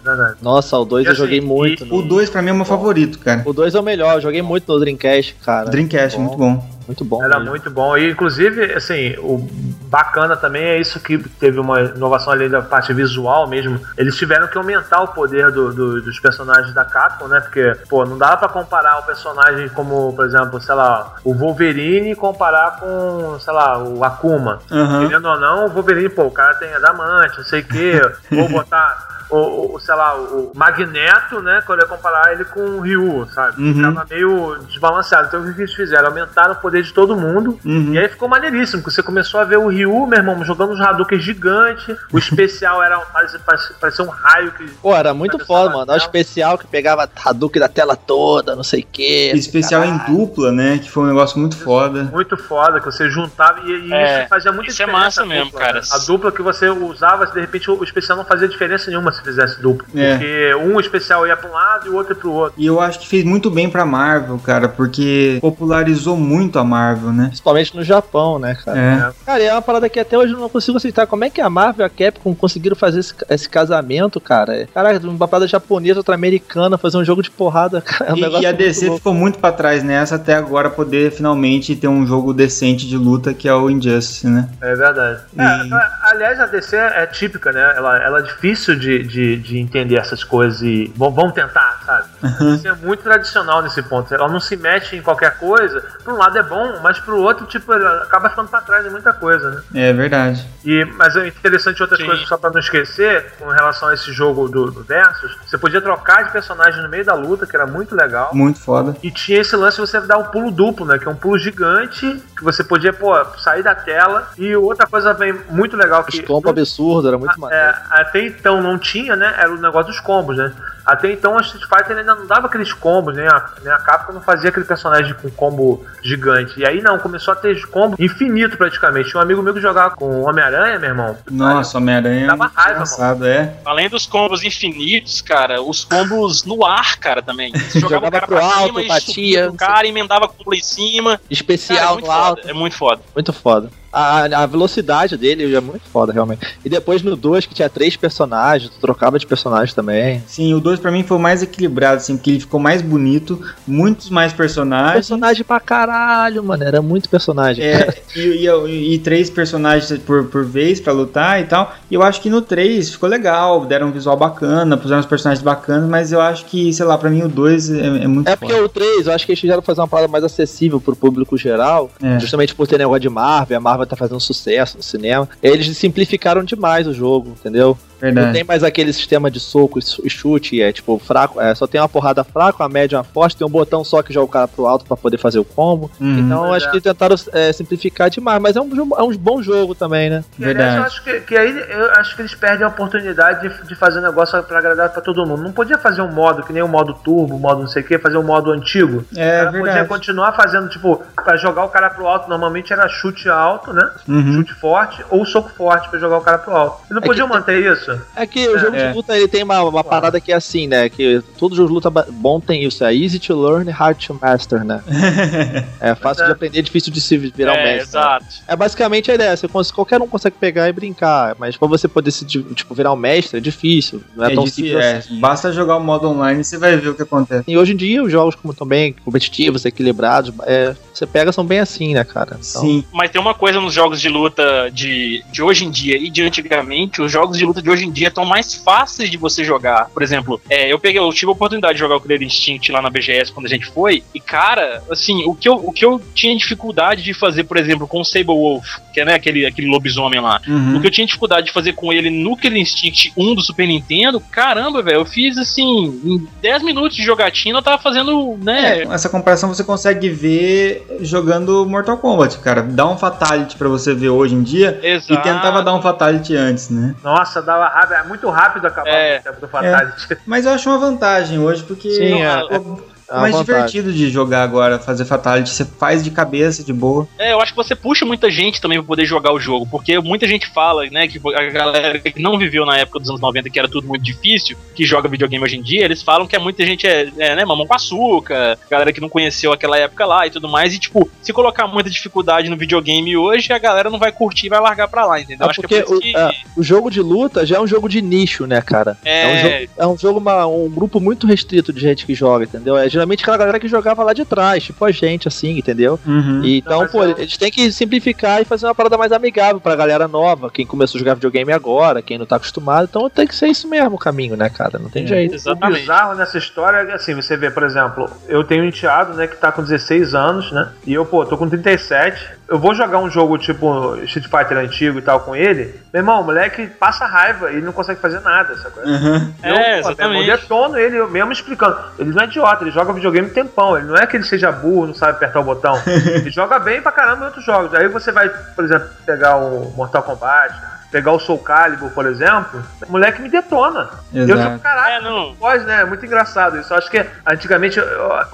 Nossa, o 2 eu assim, joguei muito. E, o 2 pra mim é o meu favorito, cara. O 2 é o melhor, eu joguei muito no Dreamcast, cara. Dreamcast, muito bom. Muito bom. Muito bom. Era mesmo. muito bom. E, inclusive, assim, o bacana também é isso que teve uma inovação ali da parte visual mesmo. Eles tiveram que aumentar o poder do, do, dos personagens da Capcom, né? Porque, pô, não dá para comparar o personagem como, por exemplo, sei lá, o Wolverine comparar com, sei lá, o Akuma. Uhum. Querendo ou não, o Wolverine, pô, o cara tem adamante, não sei o quê. Vou botar o, o, sei lá, o Magneto, né? Quando eu comparar ele com o Ryu, sabe? Uhum. Tava meio desbalanceado. Então o que eles fizeram? Aumentaram o poder de todo mundo. Uhum. E aí ficou maneiríssimo, porque você começou a ver o Ryu, meu irmão, jogando os Hadouken gigante. O especial era parecia, parecia um raio que. Pô, era muito foda, mano. O especial que pegava Hadouken da tela toda, não sei o quê. Especial em dupla, né? Que foi um negócio muito foda. Muito foda, que você juntava e, e é, isso fazia muita isso diferença. Isso é massa mesmo, dupla, cara. Né? A dupla que você usava, de repente o especial não fazia diferença nenhuma se fizesse duplo. É. Porque um especial ia pra um lado e o outro ia pro outro. E eu acho que fez muito bem pra Marvel, cara, porque popularizou muito a Marvel, né? Principalmente no Japão, né, cara? É. Cara, é uma parada que até hoje eu não consigo aceitar. Como é que a Marvel e a Capcom conseguiram fazer esse, esse casamento, cara? Caraca, uma parada japonesa, outra americana, fazer um jogo de porrada, cara. É um E, e a muito DC louco. ficou muito pra trás nessa até agora poder finalmente ter um jogo decente de luta que é o Injustice, né? É verdade. E- É, aliás, a DC é típica, né? Ela, ela é difícil de, de, de entender essas coisas e vão, vão tentar, sabe? A DC é muito tradicional nesse ponto. Ela não se mete em qualquer coisa. Por um lado é bom, mas pro outro, tipo, ela acaba ficando pra trás em muita coisa, né? É verdade. E, mas é interessante outras Sim. coisas, só pra não esquecer, com relação a esse jogo do, do Versus, você podia trocar de personagem no meio da luta, que era muito legal. Muito foda. E tinha esse lance de você dar um pulo duplo, né? Que é um pulo gigante, que você podia, pô, sair da tela. E outra coisa bem muito legal que. Os combos absurdos, era muito maneiro. É, até então não tinha, né? Era o negócio dos combos, né? Até então a Street Fighter ainda não dava aqueles combos, nem a, nem a Capcom não fazia aquele personagem com combo gigante. E aí não, começou a ter combo infinito praticamente. Tinha um amigo meu que jogava com Homem-Aranha, meu irmão. Nossa, Homem-Aranha. Dava raiva, engraçado, é. Além dos combos infinitos, cara, os combos no ar, cara, também. Você jogava, Jogava o cara pro pra alto, cima, e batia, pro cara, emendava combo em cima. Cara, é Especial no foda, alto. é muito foda. Muito foda. A, a velocidade dele é muito foda, realmente. E depois no 2, que tinha três personagens, tu trocava de personagem também. Sim, o 2 pra mim foi o mais equilibrado, assim, porque ele ficou mais bonito, muitos mais personagens. Personagem pra caralho, mano. Era muito personagem. É, e, e- e três personagens por, por vez pra lutar e tal. E eu acho que no 3 ficou legal, deram um visual bacana, puseram uns personagens bacanas, mas eu acho que, sei lá, pra mim o 2 é, é muito É porque o 3, eu acho que eles quiseram fazer uma parada mais acessível pro público geral, É. justamente por ter negócio de Marvel, a Marvel tá fazendo sucesso no cinema. Eles simplificaram demais o jogo, entendeu? Não Verdade. tem mais aquele sistema de soco e chute, é tipo fraco, é, só tem uma porrada fraca, uma média, uma forte, tem um botão só que joga o cara pro alto pra poder fazer o combo. Uhum. Então eu Pois acho é. que tentaram é, simplificar demais, mas é um, é um bom jogo também, né? E, aliás, Verdade. eu acho que, que aí eu acho que eles perdem a oportunidade de, de fazer um negócio pra agradar pra todo mundo. Não podia fazer um modo que nem o modo turbo, o modo não sei o que, fazer um modo antigo. É Ela podia verdade. continuar fazendo, tipo, pra jogar o cara pro alto, normalmente era chute alto, né? Uhum. Chute forte ou soco forte pra jogar o cara pro alto. E não É podiam que tem- manter isso? É que o jogo É. de luta ele tem uma, uma parada que é assim, né? Que todo jogo de luta bom tem isso, é easy to learn, hard to master, né? É fácil É. de aprender, difícil de se virar um é, mestre. né? exato. É basicamente a ideia, você qualquer um consegue pegar e brincar, mas pra você poder se, tipo, virar um mestre é difícil, não é, É tão difícil, simples é. assim. Basta jogar o modo online e você vai ver o que acontece. E hoje em dia os jogos como estão bem competitivos, equilibrados, é, você pega são bem assim, né, cara? Então, Sim. Mas tem uma coisa nos jogos de luta de, de hoje em dia e de antigamente, os jogos de luta de hoje em dia estão mais fáceis de você jogar. Por exemplo, é, eu peguei, eu tive a oportunidade de jogar o Killer Instinct lá na BGS quando a gente foi, e cara, assim, o que eu, o que eu tinha dificuldade de fazer, por exemplo, com o Sable Wolf, que é né, aquele, aquele lobisomem lá, Uhum. o que eu tinha dificuldade de fazer com ele no Killer Instinct 1 do Super Nintendo, caramba, velho, eu fiz assim, em 10 minutos de jogatina eu tava fazendo, né? É, essa comparação você consegue ver jogando Mortal Kombat, cara. Dá um Fatality pra você ver hoje em dia Exato. e tentava dar um Fatality antes, né? Nossa, dava raiva, é muito rápido acabar É. o tempo do Fatality. Mas eu acho uma vantagem hoje, porque Sim, é, é- é é mais vantagem. divertido de jogar agora, fazer Fatality. Você faz de cabeça, de boa. É, eu acho que você puxa muita gente também pra poder jogar o jogo, porque muita gente fala, né, que a galera que não viveu na época dos anos 90, que era tudo muito difícil, que joga videogame hoje em dia, eles falam que é muita gente é, é né, mamão com açúcar, galera que não conheceu aquela época lá e tudo mais, e tipo, se colocar muita dificuldade no videogame hoje, a galera não vai curtir e vai largar pra lá, entendeu? É acho que porque é por isso que... o, é, o jogo de luta já é um jogo de nicho, né, cara? É. um jogo, é um, jogo uma- um grupo muito restrito de gente que joga, entendeu? É geralmente aquela galera que jogava lá de trás, tipo a gente, assim, entendeu? Uhum. E, então, mas pô, eu- eles têm que simplificar e fazer uma parada mais amigável pra galera nova, quem começou a jogar videogame agora, quem não tá acostumado. Então tem que ser isso mesmo o caminho, né, cara? Não tem É. jeito. O Exatamente. bizarro nessa história é que, assim, você vê, por exemplo, eu tenho um enteado, né, que tá com 16 anos, né? E eu, pô, tô com 37. Eu vou jogar um jogo tipo Street Fighter antigo e tal com ele. Meu irmão, o moleque passa raiva, ele não consegue fazer nada, sacou? Uhum. É, Eu, pô, exatamente. Eu detono ele eu mesmo explicando. Ele não é idiota, ele joga videogame tempão. Ele não é que ele seja burro, não sabe apertar o botão. ele joga bem pra caramba em outros jogos. Aí você vai, por exemplo, pegar o Mortal Kombat pegar o Soul Calibur, por exemplo, o moleque me detona. Exato. Eu fico, caraca, É, não. pode, né? É muito engraçado isso. Eu acho que antigamente,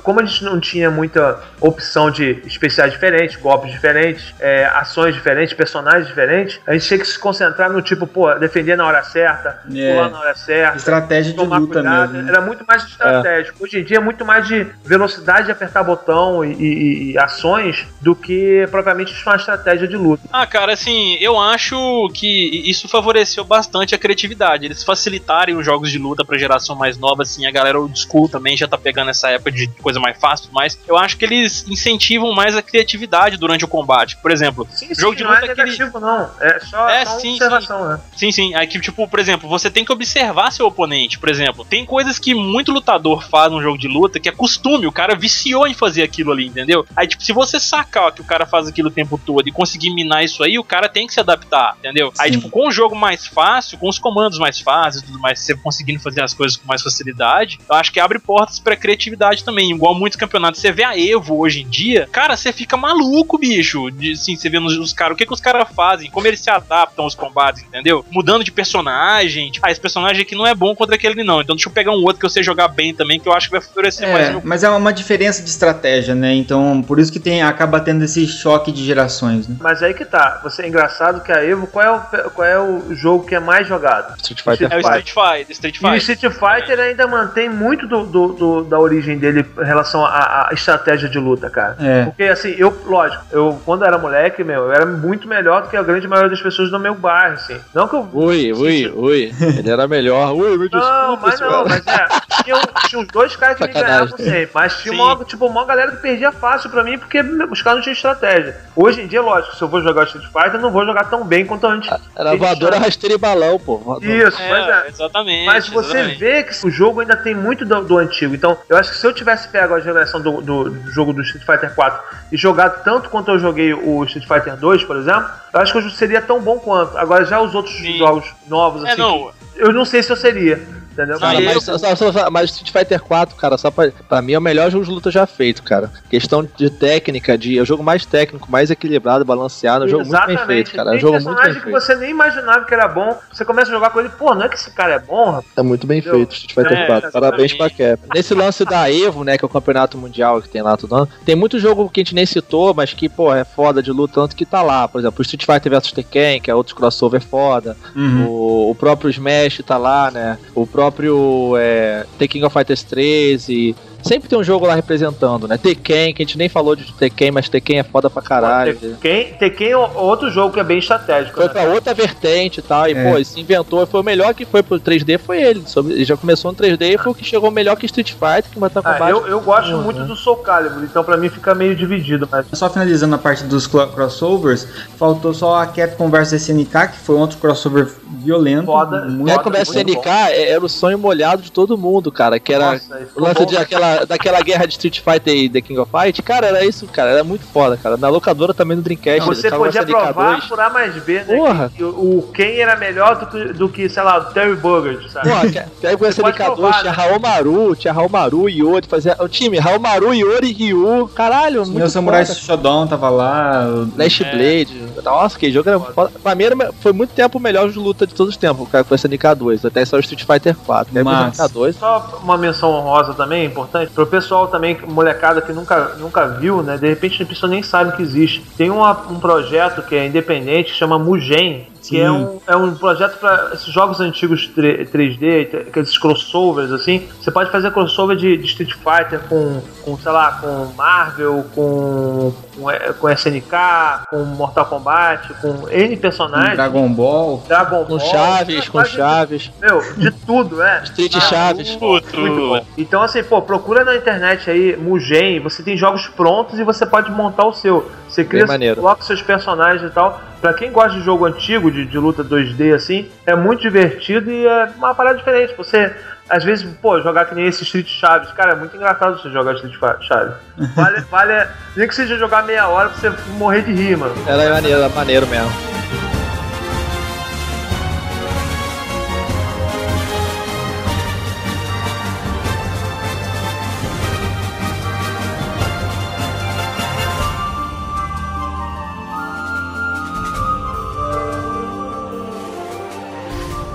como a gente não tinha muita opção de especiais diferentes, golpes diferentes, é, ações diferentes, personagens diferentes, a gente tinha que se concentrar no tipo, pô, defender na hora certa, É. pular na hora certa. Estratégia de Tomar luta cuidado, mesmo. né? era muito mais estratégico. Hoje em dia é muito mais de velocidade de apertar botão e, e- e ações do que propriamente uma estratégia de luta. Ah, cara, assim, eu acho que isso favoreceu bastante a criatividade. Eles facilitarem os jogos de luta pra geração mais nova, assim, a galera old school também já tá pegando essa época de coisa mais fácil, mas eu acho que eles incentivam mais a criatividade durante o combate. Por exemplo, Sim, Jogo sim, de não luta é é aquele- negativo, não. É só, É, só sim, observação, né? Sim, sim. Aí que, tipo, por exemplo, você tem que observar seu oponente. Por exemplo, tem coisas que muito lutador faz num jogo de luta que é costume, o cara viciou em fazer aquilo ali, entendeu? Aí, tipo, se você sacar ó, que o cara faz aquilo o tempo todo e conseguir minar isso aí, o cara tem que se adaptar, entendeu? Aí, Sim. Tipo, com o jogo mais fácil, com os comandos mais fáceis e tudo mais, você conseguindo fazer as coisas com mais facilidade, eu acho que abre portas pra criatividade também. Igual muitos campeonatos. Você vê a Evo hoje em dia, cara, você fica maluco, bicho. De, assim, você vê nos, os caras, o que, que os caras fazem, como eles se adaptam aos combates, entendeu? Mudando de personagem. Tipo, ah, esse personagem aqui não é bom contra aquele, não. Então deixa eu pegar um outro que eu sei jogar bem também, que eu acho que vai favorecer mais É, meu. mas é uma diferença de estratégia, né? Então, por isso que tem, acaba tendo esse choque de gerações, né? Mas aí que tá. Você é engraçado que a Evo, qual é o, qual é o jogo que é mais jogado? Street Fighter É o Fighter. Street Fighter, Street E o Fighter. Street Fighter ainda mantém muito do, do- do- da origem dele em relação à, à estratégia de luta, cara. É. Porque assim, eu, lógico, eu quando era moleque, meu, eu era muito melhor do que a grande maioria das pessoas do meu bairro, assim. Não que eu. Ui, ui, ui. Ele era melhor. Ui, me Não, desculpa, mas não, senhora. mas é. Tinha, tinha uns dois caras que me Sacanagem. ganhavam sempre. Mas tinha Sim. uma, tipo, uma galera que perdia fácil pra mim porque os caras não tinham estratégia. Hoje em dia, lógico, se eu vou jogar Street Fighter, eu não vou jogar tão bem quanto antes. Era Eles voadora, rasteira e balão, pô. Voadora. Isso, pois é. É, exatamente. Mas você exatamente. vê que o jogo ainda tem muito do, do antigo. Então, eu acho que se eu tivesse pego a geração do, do- do jogo do Street Fighter 4 e jogado tanto quanto eu joguei o Street Fighter 2, por exemplo, eu acho que eu seria tão bom quanto. Agora, já os outros Sim. jogos novos, É, assim, não. eu não sei se eu seria. Entendeu? Cara, E mas, eu- só- só- só- mas Street Fighter 4, cara, só pra, pra mim é o melhor jogo de luta já feito, cara. Questão de técnica, de, é o jogo mais técnico, mais equilibrado, balanceado, é um jogo muito bem feito, cara. É um jogo muito bem personagem que feito. você nem imaginava que era bom. Você começa a jogar com ele, pô, não é que esse cara é bom, rapaz? É muito bem Entendeu? feito, Street Fighter É, 4. Parabéns pra. Cap. Nesse lance da Evo, né, que é o campeonato mundial que tem lá todo ano, tem muito jogo que a gente nem citou, mas que, pô, é foda de luta, tanto que tá lá. Por exemplo, o Street Fighter vs Tekken, que é outro crossover foda. Uhum. O, o próprio Smash tá lá, né? O próprio é, King of Fighters 13. Sempre tem um jogo lá representando, né? Tekken, que a gente nem falou de Tekken, mas Tekken é foda pra caralho. Tekken, Tekken é outro jogo que é bem estratégico. Foi né? pra outra vertente e tal, e É. pô, ele se inventou, foi o melhor que foi pro 3D, foi ele. Ele já começou no 3D e foi o que chegou melhor que Street Fighter, que Mortal Ah, Kombat. eu, eu gosto Uhum. muito do Soul Calibur, então pra mim fica meio dividido, mas Só finalizando a parte dos crossovers, faltou só a Capcom vs SNK, que foi outro crossover violento. Foda, muito Capcom Foda, vs muito SNK é- era o sonho molhado de todo mundo, cara. Que era Nossa, o lance bom, de aquela, daquela guerra de Street Fighter e The King of Fight. Cara, era isso, cara. Era muito foda, cara. Na locadora também no Dreamcast. Você podia provar 2. por A mais B, né? Porra. Que, que o Ken era melhor do que, do que, sei lá, o Terry Bogard, sabe? Pô, que- aí com Você pode SNK 2 provar, tinha né? Raul Maru, tinha Raul Maru, Yori, fazia. O time, Raul Maru, Yori, Ryu. Caralho, Meu muito Samurai. Shodown tava lá. Last É. Blade. Nossa, que jogo era foda. Pra mim era, foi muito tempo o melhor de luta de todos os tempos, cara, com esse NK2. Até só o Street Fighter 4. Aí com o Massa. NK2. Só uma menção honrosa também, importante, pro pessoal também, molecada que nunca, nunca viu, né? De repente a pessoa nem sabe que existe. Tem uma- um projeto que é independente, chama Mugen, que é um, é um projeto para esses jogos antigos 3- 3D, t- aqueles crossovers, assim. Você pode fazer crossover de, de Street Fighter com, com, sei lá, com Marvel, com, com, eh, com SNK, com Mortal Kombat, com N personagens. Dragon Ball. Dragon Com Ball, Chaves, com quase- Chaves. Meu, de tudo, é. Street Ah, Chaves. Muito bom. Então, assim, pô, procura na internet aí, Mugen, você tem jogos prontos e você pode montar o seu. Você cria, coloca seus personagens e tal. Pra quem gosta de jogo antigo, de, de luta 2D, assim, é muito divertido e é uma parada diferente. Você, às vezes, pô, jogar que nem esse Street Chaves, cara, é muito engraçado você jogar Street Chaves. Vale, vale, nem que seja jogar meia hora pra você morrer de rir, mano. Era maneiro, era maneiro mesmo.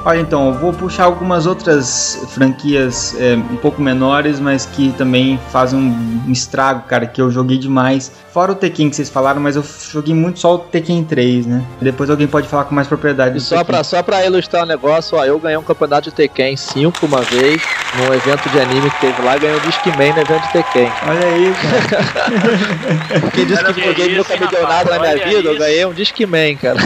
Olha, então, eu vou puxar algumas outras franquias é, um pouco menores, mas que também fazem um, um estrago, cara, que eu joguei demais. Fora o Tekken que vocês falaram, mas eu joguei muito só o Tekken 3, né? Depois alguém pode falar com mais propriedade. E só pra, só pra ilustrar o negócio, ó, eu ganhei um campeonato de Tekken 5 uma vez, num evento de anime que teve lá, e ganhei um Discman no evento de Tekken. Olha aí, cara. Quem disse que videogame isso, nunca me deu nada na minha vida, eu ganhei um Discman, cara.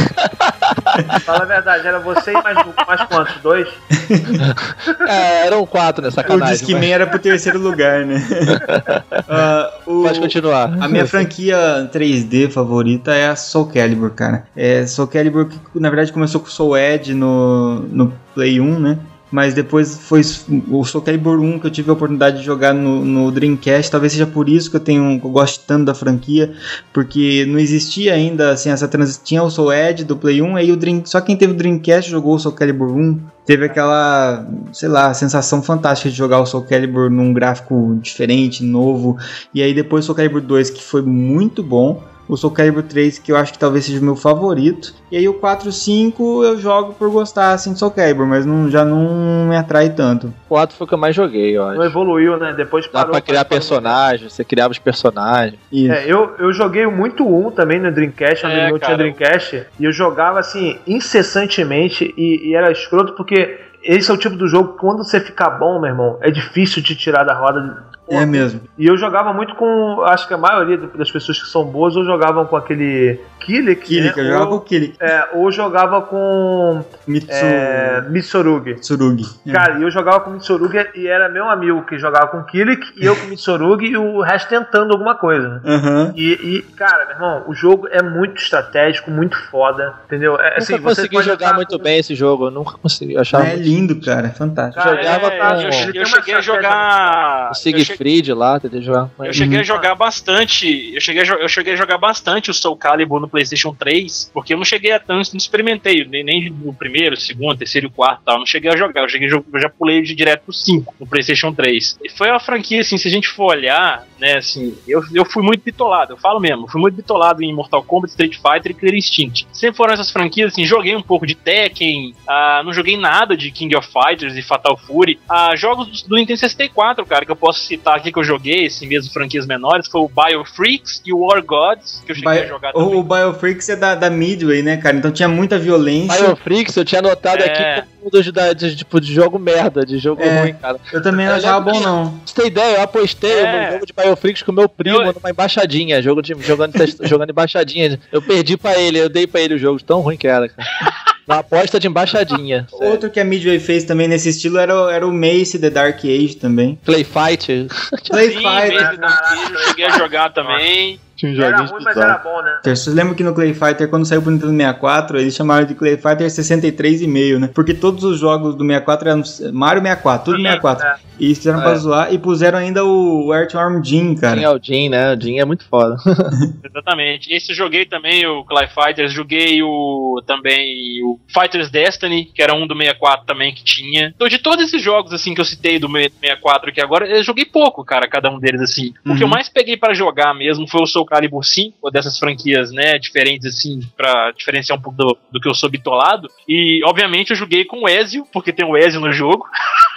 Fala a verdade, era você e mais, mais quantos? Dois? É, eram quatro, né? o Sacanagem. Discman era pro terceiro lugar, né? Ah, o- mas Pode continuar. A minha franquia 3D favorita é a Soul Calibur, cara. É Soul Calibur que na verdade começou com o Soul Edge no, no Play 1, né? Mas depois foi o Soul Calibur 1 que eu tive a oportunidade de jogar no, no Dreamcast. Talvez seja por isso que eu tenho eu gosto tanto da franquia, porque não existia ainda assim essa transição. Tinha o Soul Edge do Play 1, aí o Dream, só quem teve o Dreamcast jogou o Soul Calibur 1. Teve aquela, sei lá, sensação fantástica de jogar o Soul Calibur num gráfico diferente, novo. E aí depois o Soul Calibur 2, que foi muito bom. O Soul Calibur 3, que eu acho que talvez seja o meu favorito. E aí o 4 e 5 eu jogo por gostar assim de Soul Calibur, mas não, já não me atrai tanto. O 4 foi o que eu mais joguei, ó. Não evoluiu, né? Depois Dá parou. pra criar personagens, você criava os personagens. Isso. É, eu, eu joguei muito um também no Dreamcast, onde É, não tinha. Dreamcast, e eu jogava assim, incessantemente, e, e era escroto porque esse é o tipo do jogo que quando você ficar bom, meu irmão, é difícil de tirar da roda. É mesmo. E eu jogava muito com, acho que a maioria das pessoas que são boas ou jogavam com aquele Killik, Killik, eu né? jogava com ou, o Killik. é, ou jogava com Mitsu... é, Mitsurugi. Tsurugi. É. Cara, e eu jogava com o Mitsurugi e era meu amigo que jogava com o Killik e eu com o Mitsurugi e o resto tentando alguma coisa. Aham. E, e, cara, meu irmão, o jogo é muito estratégico, muito foda, entendeu? É, assim, nunca você consegui jogar entrar muito com- bem esse jogo, eu nunca consegui. Eu achava É lindo, cara. É fantástico. Cara, jogava é, com- eu, eu uma cheguei a jogar. Siegfried lá, tentei jogar. com Eu cheguei Uhum. a jogar bastante. Eu cheguei a, eu cheguei a jogar bastante o Soul Calibur no PlayStation 3, porque eu não cheguei a tanto, não experimentei, nem, nem no primeiro, segundo, terceiro e quarto e tal. Não cheguei a jogar. Eu, cheguei, eu já pulei de direto pro 5 no PlayStation 3. E foi uma franquia, assim, se a gente for olhar, né, assim, eu, eu fui muito bitolado, eu falo mesmo, fui muito bitolado em Mortal Kombat, Street Fighter e Killer Instinct. Sempre foram essas franquias, assim, joguei um pouco de Tekken, ah, não joguei nada de King of Fighters e Fatal Fury. Ah, jogos do, do Nintendo 64, cara, que eu posso citar aqui que eu joguei, assim mesmo, franquias menores, foi o Biofreaks e o War Gods, que eu cheguei a Bio- jogar o, também. o Biofreaks é da, da Midway, né, cara? Então tinha muita violência. Biofreaks, eu tinha anotado É. aqui como um dos da- de, tipo, de jogo merda, de jogo É. ruim, cara. Eu também não achava bom, não. Você ter ideia, eu apostei É. no jogo de Biofreaks com meu primo Eu- numa embaixadinha, jogo de, jogando, jogando embaixadinha. Eu perdi pra ele, eu dei pra ele o jogo, tão ruim que era, cara. Uma aposta de embaixadinha. Outro que a Midway fez também nesse estilo era, o- era o Mace The Dark Age também. Play Fight. Play Sim, Fighter. Maze Vampiro, eu cheguei a jogar também. Tinha um Era ruim, mas era bom, né? Vocês lembram que no Clay Fighter, quando saiu pro Nintendo 64, eles chamaram de Clay Fighter 63,5, né? Porque todos os jogos do 64 eram Mario 64, tudo Sim, 64. é. E eles fizeram É. pra zoar e puseram ainda o Earthworm Jim, cara. Tinha o Jin, né? O Jin é muito foda. Exatamente. Esse eu joguei também, o Clay Fighters, joguei o também o Fighters Destiny, que era um do 64 também que tinha. Então, de todos esses jogos assim que eu citei do 64 aqui agora, eu joguei pouco, cara, cada um deles assim. O que eu Uhum. mais peguei pra jogar mesmo foi o Soul Calibur 5, ou dessas franquias, né, diferentes assim, pra diferenciar um pouco do, do que eu sou bitolado. E, obviamente, eu joguei com o Ezio, porque tem o Ezio no jogo.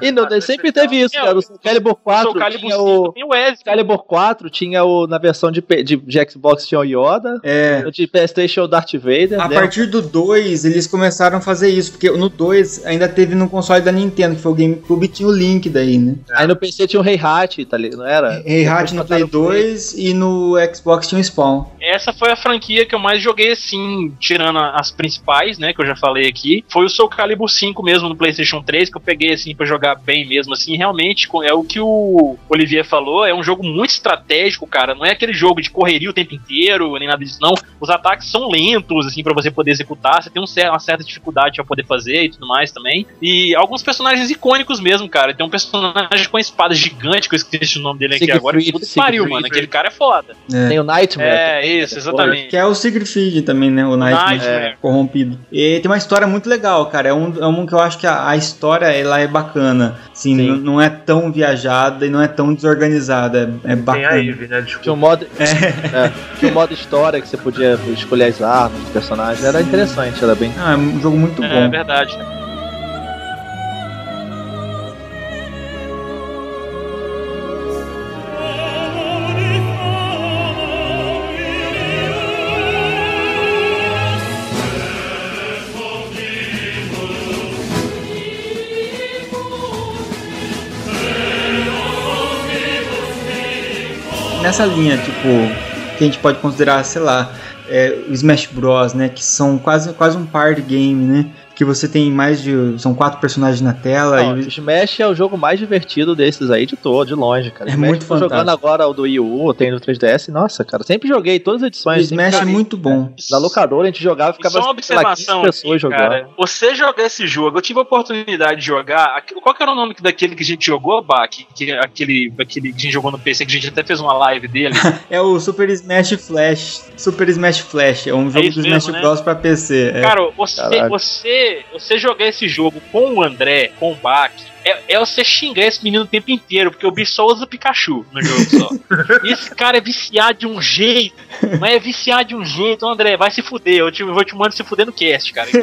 E não, mas sempre teve isso, É, cara. O Soul Calibur O 4 Soul Calibur tinha 5 o... tem o Ezio. Calibur 4 tinha o, na versão de, de, de Xbox tinha o Yoda, É. no de Playstation o Darth Vader, A né? partir do 2, eles começaram a fazer isso, porque no 2 ainda teve no console da Nintendo, que foi o GameCube, tinha o Link daí, né? Aí no PC tinha o Rei Hat, tá ligado? Não era? Rei Hat no Play botaram o 2 e no Xbox tinha o Spawn. Essa foi a franquia que eu mais joguei, assim, tirando as principais, né, que eu já falei aqui. Foi o Soul Calibur 5 mesmo no PlayStation 3, que eu peguei, assim, pra jogar bem mesmo, assim. Realmente, é o que o Olivier falou, é um jogo muito estratégico, cara. Não é aquele jogo de correria o tempo inteiro, nem nada disso, não. Os ataques são lentos, assim, pra você poder executar. Você tem um cer- uma certa dificuldade pra poder fazer e tudo mais também. E alguns personagens icônicos mesmo, cara. Tem um personagem com uma espada gigante, que eu esqueci o nome dele aqui Siegfried, agora. Puta que pariu, mano. Aquele cara é foda. Tem o Nightmare. É, isso, exatamente. Que é o Siegfried também, né? O Nightmare Nightmare. corrompido. E tem uma história muito legal, cara. É um, é um que eu acho que a, a história ela é bacana. Assim, Sim. não é tão viajada e não é tão desorganizada. É, é Tem bacana. a Eve, né? Tinha um Desculpa. modo, é, tinha um modo história que você podia escolher as armas, os personagens. Era interessante, era bem. Ah, é um jogo muito É, bom. verdade. Nessa linha, tipo, que a gente pode considerar, sei lá, é, Smash Bros, né? Que são quase, quase um party game, né? Que você tem mais de. São quatro personagens na tela. Não, e... Smash é o jogo mais divertido desses aí de todo, de longe, cara. É Smash, muito tô jogando fantástico. agora o do Wii U, tem no 3DS. Nossa, cara, sempre joguei todas as edições. O Smash é muito bom. Na locadora a gente jogava e ficava Só uma sei lá, 15 observação pessoas aqui, jogando. cara. Você jogar esse jogo, eu tive a oportunidade de jogar. Qual que era o nome daquele que a gente jogou, Bach? Que, aquele, aquele que a gente jogou no PC, que a gente até fez uma live dele. É o Super Smash Flash. Super Smash Flash. É um jogo isso do mesmo, Smash né? Bros pra PC. é. Cara, você, você, você jogar esse jogo com o André, com o Bach, é, é você xingar esse menino o tempo inteiro, porque o bicho só usa Pikachu no jogo só. Esse cara é viciado de um jeito, mas é viciado de um jeito. André, vai se fuder. Eu, te, eu vou te mandar se fuder no cast, cara.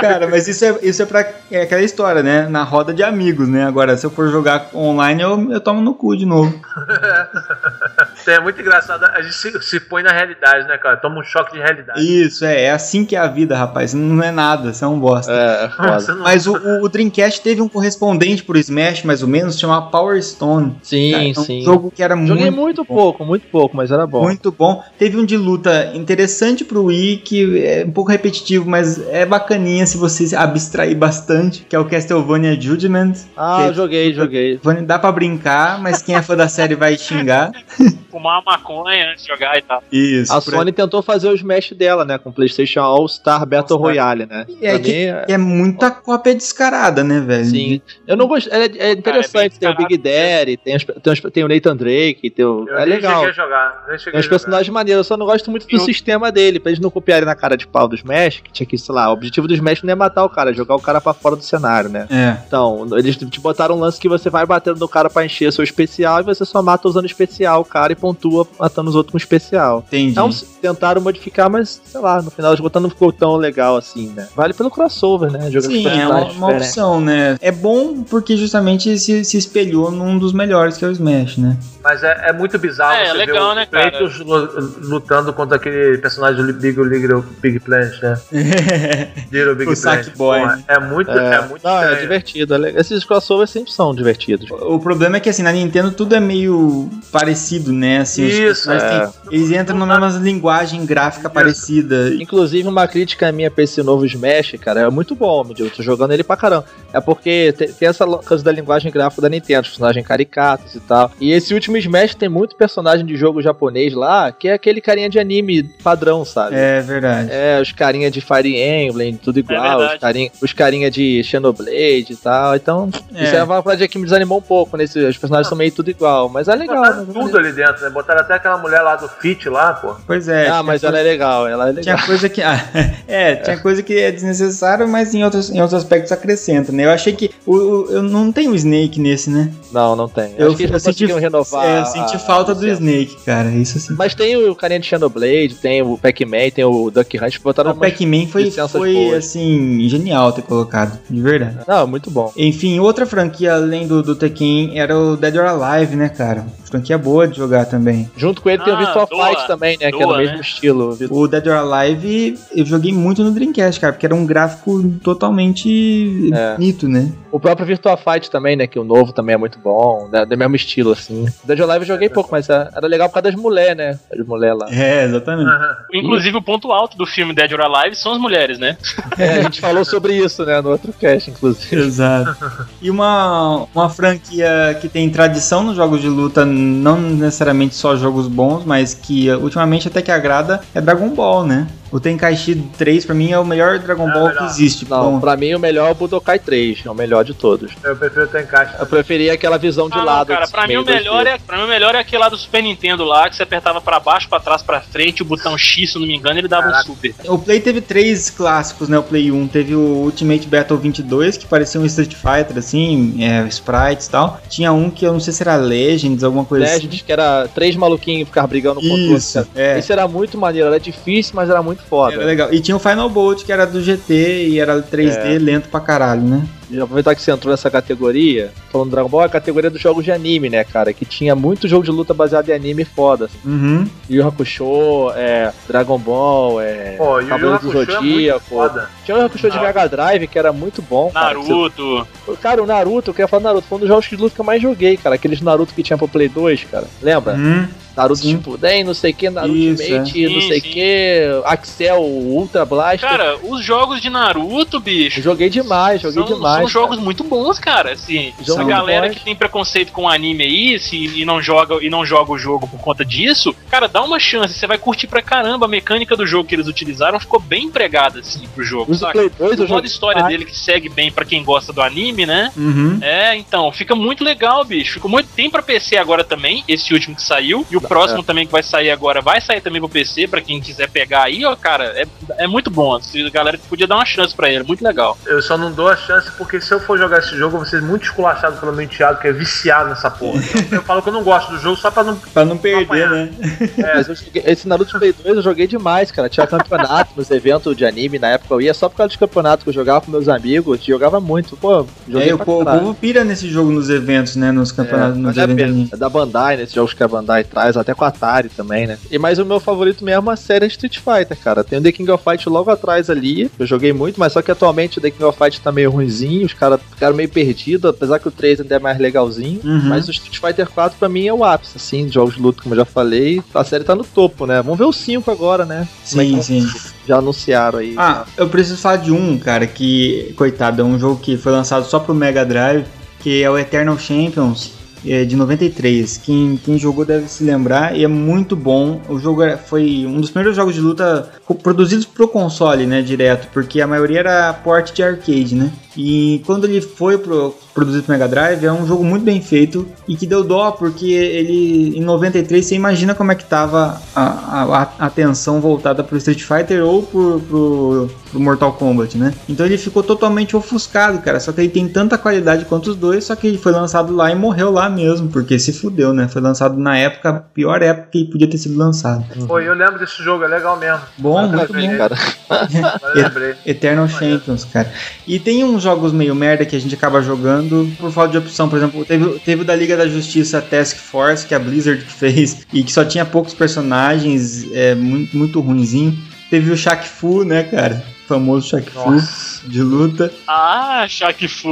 Cara, mas isso é, isso é pra. É aquela história, né? Na roda de amigos, né? Agora, se eu for jogar online, eu, eu tomo no cu de novo. É muito engraçado. A gente se, se põe na realidade, né, cara? Toma um choque de realidade. Isso, é. É assim que é a vida, rapaz. Não é nada, você é um bosta. É, é foda. Você não- Mas o, o- o Dreamcast teve um correspondente pro Smash, mais ou menos, chamado Power Stone. Sim, Cara, é um sim. jogo que era Joguei muito, muito bom. pouco, muito pouco, mas era bom. Muito bom. Teve um de luta interessante pro Wii, que é um pouco repetitivo, mas é bacaninha se você se abstrair bastante, que é o Castlevania Judgment. Ah, que- joguei, joguei. Dá pra brincar, mas quem é fã da série vai xingar. Fumar uma maconha antes de jogar e tal. Isso. A Sony tentou fazer o Smash dela, né? Com o PlayStation All Star Battle All-Star. Royale, né? É Pra que- mim, é- que é muita cópia descarada, né, velho? Sim. Eu não gosto. É, é interessante. tem o Big Daddy, tem, os- tem, os- tem o Nathan Drake, tem o, Eu é nem legal. cheguei a jogar. Nem cheguei Tem uns jogar. personagens maneiros, eu só não gosto muito do Eu- sistema dele, pra eles não copiarem na cara de pau do Smash, que tinha que, sei lá, o objetivo do Smash não é matar o cara, é jogar o cara pra fora do cenário, né? É. Então, eles te botaram um lance que você vai batendo no cara pra encher seu especial e você só mata usando especial o cara e pontua matando os outros com especial. Entendi. Então, tentaram modificar, mas, sei lá, no final de contas não ficou tão legal assim, né? Vale pelo crossover, né? Jogar com Sim, é uma, uma opção, né? É bom porque justamente se, se espelhou num dos melhores, que é o Smash, né? Mas é, é muito bizarro É, você legal, ver né? Kratos lutando contra aquele personagem do Big Little Big Planet, né? Little Big O Planet. Né? É muito, é, É, muito não, é divertido. é legal. Esses crossovers sempre são divertidos. O problema é que assim, na Nintendo tudo é meio parecido, né? Assim, os Isso, personagens é. eles entram numa mesma linguagem gráfica Isso. parecida. Inclusive, uma crítica minha pra esse novo Smash, cara, é muito bom, meu Deus, eu tô jogando ele pra caramba. É porque te- tem essa coisa da linguagem gráfica da Nintendo, os personagens caricatos e tal. E esse último Smash tem muito personagem de jogo japonês lá, que é aquele carinha de anime padrão, sabe? É verdade. É, os carinha de Fire Emblem, tudo igual, verdade. os carinha, os carinha de Xenoblade e tal. Então, É. isso é uma coisa que me desanimou um pouco, né? Os personagens são meio tudo igual, mas é legal. Botaram né? tudo ali dentro, né? Botaram até aquela mulher lá do Fit lá, pô. Pois é. Ah, mas coisa- ela é legal, ela é legal. Tinha coisa que. ah, é, tinha coisa que é desnecessário, mas em outros, em outros aspectos acrescenta, né? Eu achei que. O, o- eu não tenho o Snake nesse, né? Não, não tem. Eu, Acho que eles eu senti, renovar. é, eu senti a- falta a do. Snake, cara. Isso assim. Mas tem o carinha de Xenoblade, tem o Pac-Man, tem o Duck Hunt, botaram O Pac-Man foi, foi boas. assim, genial ter colocado, de verdade. Não, muito bom. Enfim, outra franquia além do, do Tekken era o Dead or Alive, né, cara? Franquia boa de jogar também. Junto com ele tem o Ah, Virtual doa, Fight também, né? que é doa, mesmo né? estilo. O Dead or Alive eu joguei muito no Dreamcast, cara, porque era um gráfico totalmente É. bonito, né? O próprio Virtual Fight também, né? Que o novo também é muito bom, né, do mesmo estilo, assim. Dead or Alive eu joguei pouco, mas era legal por causa das mulheres, né? As mulheres lá. É, exatamente. Inclusive, o ponto alto do filme Dead or Alive são as mulheres, né? É, a gente falou sobre isso, né? No outro cast, inclusive. Exato. E uma, uma franquia que tem tradição nos jogos de luta, não necessariamente só jogos bons, mas que ultimamente até que agrada, é Dragon Ball, né? O Tenkaichi 3 pra mim é o melhor Dragon É Ball melhor. que existe. Não, Bom, pra mim o melhor é o Budokai 3, é o melhor de todos. Eu prefiro ter encaixe. Eu preferia aquela visão de Ah, não, lado. cara, assim, pra mim, o melhor 2D. é, pra mim o melhor é aquele lá do Super Nintendo lá, que você apertava pra baixo, pra trás, pra frente, o botão X, se eu não me engano, ele dava Caraca. um super. O Play teve três clássicos, né? O Play 1 teve o Ultimate Battle 22, que parecia um Street Fighter, assim, é, sprites e tal. Tinha um que eu não sei se era Legends, alguma coisa Legends, que era três maluquinhos ficar brigando assim. contra o outro. Isso, é. Esse era muito maneiro, era difícil, mas era muito muito foda. Era legal. E tinha o Final Bolt, que era do GT e era 3D, É. lento pra caralho, né? E aproveitar que você entrou nessa categoria, falando Dragon Ball, é a categoria dos jogos de anime, né, cara? Que tinha muito jogo de luta baseado em anime foda. Assim. Uhum. Yu Hakusho, é, Dragon Ball, é, Pô, Cavaleiro do é muito Zodíaco. foda. tinha o Yu Hakusho de. Mega Drive, que era muito bom. cara. Naruto. Você- Cara, o Naruto, eu queria falar do Naruto, foi um dos jogos de luta que eu mais joguei, cara. Aqueles Naruto que tinha pro Play 2, cara. Lembra? Uhum. Naruto Sim. Shippuden, não sei o que, Naruto Isso, Ultimate, é. não Sim, sei o que, Axel, Ultra Blast. Cara, os jogos de Naruto, bicho. Eu joguei demais, joguei são, demais. São cara. jogos muito bons, cara. Assim, a galera bons. que tem preconceito com anime aí se, e, não joga, e não joga o jogo por conta disso, cara, dá uma chance. Você vai curtir pra caramba. A mecânica do jogo que eles utilizaram ficou bem empregada, assim, pro jogo. Os do saca? Play 2 O modo história dele que segue bem pra quem gosta do anime, né? Uhum. É, então, fica muito legal, bicho. Ficou muito. Tem pra PC agora também, esse último que saiu. E o próximo também que vai sair agora vai sair também pro PC, pra quem quiser pegar aí, ó, cara, é, é muito bom. A galera podia dar uma chance pra ele, muito legal. Eu só não dou a chance porque se eu for jogar esse jogo, eu vou ser muito esculachado pelo meu enteado, que é viciado nessa porra. Eu, eu falo que eu não gosto do jogo só pra não. Pra não perder, apanhar. né? Joguei- esse Naruto Play 2 eu joguei demais, cara. Tinha campeonato nos eventos de anime na época. Eu ia só por causa dos campeonatos que eu jogava com meus amigos. Jogava muito. Pô, joguei É, o, pra po- o povo pira nesse jogo nos eventos, né? Nos campeonatos, É, nos é, eventos. É da Bandai, nesses jogos que a Bandai traz, até com a Atari também, né? E mais o meu favorito mesmo é a série Street Fighter, cara. Tem o The King of Fight logo atrás ali. Eu joguei muito, mas só que atualmente o The King of Fight tá meio ruimzinho. Os caras ficaram meio perdidos, apesar que o 3 ainda é mais legalzinho. Uhum. Mas o Street Fighter 4 pra mim é o ápice, assim, de jogos de luta, como eu já falei. A série tá no topo, né? Vamos ver o 5 agora, né? É Sim, sim. Já anunciaram aí. Ah, eu preciso falar de um, cara, que, coitado, é um jogo que foi lançado só pro Mega Drive, que é o Eternal Champions é, de 93. Quem, quem jogou deve se lembrar e é muito bom. O jogo era- foi um dos primeiros jogos de luta produzidos pro console, né, direto, porque a maioria era port de arcade, né? E quando ele foi pro, produzido pro Mega Drive, é um jogo muito bem feito e que deu dó, porque ele em 93 você imagina como é que tava a, a, atenção voltada pro Street Fighter ou pro, pro, pro Mortal Kombat, né? Então ele ficou totalmente ofuscado, cara. Só que ele tem tanta qualidade quanto os dois, só que ele foi lançado lá e morreu lá mesmo, porque se fudeu, né? Foi lançado na época, pior época que podia ter sido lançado. Pô, eu lembro desse jogo, é legal mesmo. Bom, muito bom. cara. Eternal Champions, cara. E tem jogos meio merda que a gente acaba jogando por falta de opção. Por exemplo, teve, teve o da Liga da Justiça Task Force, que a Blizzard fez, e que só tinha poucos personagens, é muito, muito ruinzinho. Teve o Shaq Fu, né, cara? Famoso Shaq Fu de luta. Ah, Shaq Fu,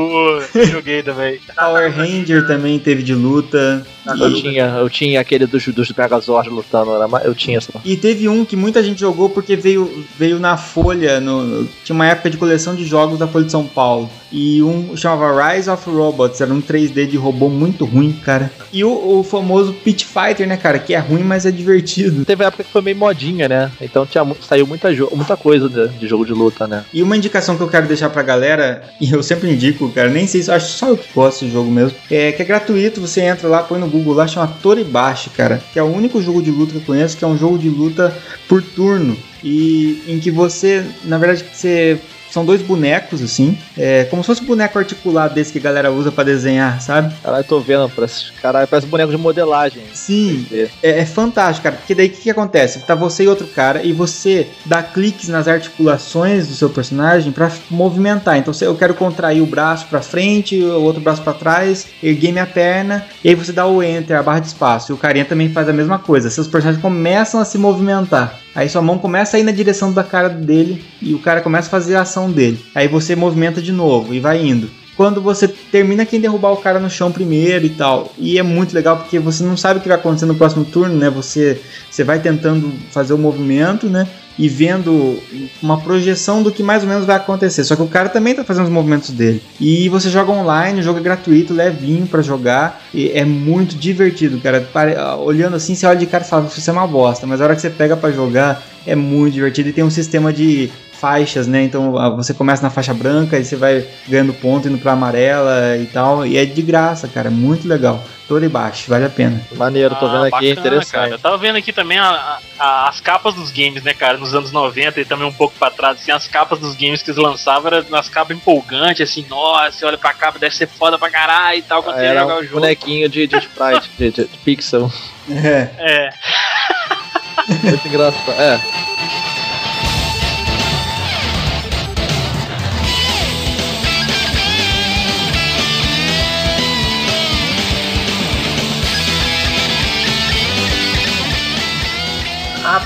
joguei também. Power Ranger também teve de luta. Eu E, tinha, eu tinha aquele dos, dos Megazord lutando, eu tinha essa. e teve um que muita gente jogou porque veio, veio na Folha, no, tinha uma época de coleção de jogos da Folha de São Paulo. E um chamava Rise of Robots, era um 3D de robô muito ruim, cara. E o, o famoso Pit Fighter, né, cara, que é ruim, mas é divertido. Teve época que foi meio modinha, né? Então tinha, saiu muita, muita coisa de, de jogo de luta, né? E uma indicação que eu quero deixar pra galera, e eu sempre indico, cara, nem sei se acho só eu que gosto desse jogo mesmo, é que é gratuito, você entra lá, põe no Google lá, chama Toribashi, cara, que é o único jogo de luta que eu conheço, que é um jogo de luta por turno, e em que você, na verdade, você são dois bonecos, assim, é como se fosse um boneco articulado desse que a galera usa pra desenhar, sabe? Caralho, tô vendo, parece, caralho, parece boneco de modelagem. Sim, 3D. é, é fantástico, cara. Porque daí o que, que acontece? Tá você e outro cara e você dá cliques nas articulações do seu personagem pra movimentar. Então se eu quero contrair o braço pra frente, o outro braço pra trás, erguer minha perna, e aí você dá o enter, a barra de espaço. E o carinha também faz a mesma coisa. Seus personagens começam a se movimentar. Aí sua mão começa a ir na direção da cara dele e o cara começa a fazer a ação dele. Aí você movimenta de novo e vai indo quando você termina quem derrubar o cara no chão primeiro e tal. E é muito legal porque você não sabe o que vai acontecer no próximo turno, né? Você, você vai tentando fazer o movimento, né? E vendo uma projeção do que mais ou menos vai acontecer. Só que o cara também tá fazendo os movimentos dele. E você joga online, o jogo é gratuito, levinho pra jogar. E é muito divertido, cara. Pare- Olhando assim, você olha de cara e fala, isso é uma bosta. Mas a hora que você pega pra jogar, é muito divertido. E tem um sistema de faixas, né? Então você começa na faixa branca e você vai ganhando ponto indo pra amarela e tal. E é de graça, cara. Muito legal. Toribashi, vale a pena. Maneiro, tô vendo Ah, aqui, é bacana, interessante. Cara. Eu tava vendo aqui também a- a- as capas dos games, né, cara, nos anos 90 e também um pouco pra trás, assim, as capas dos games que eles lançavam eram umas capas empolgantes, assim, nossa, você olha pra capa, deve ser foda pra caralho e tal, quando você Era jogar o um jogo. bonequinho de, de sprite, de, de- de pixel. É. É. Muito engraçado. É.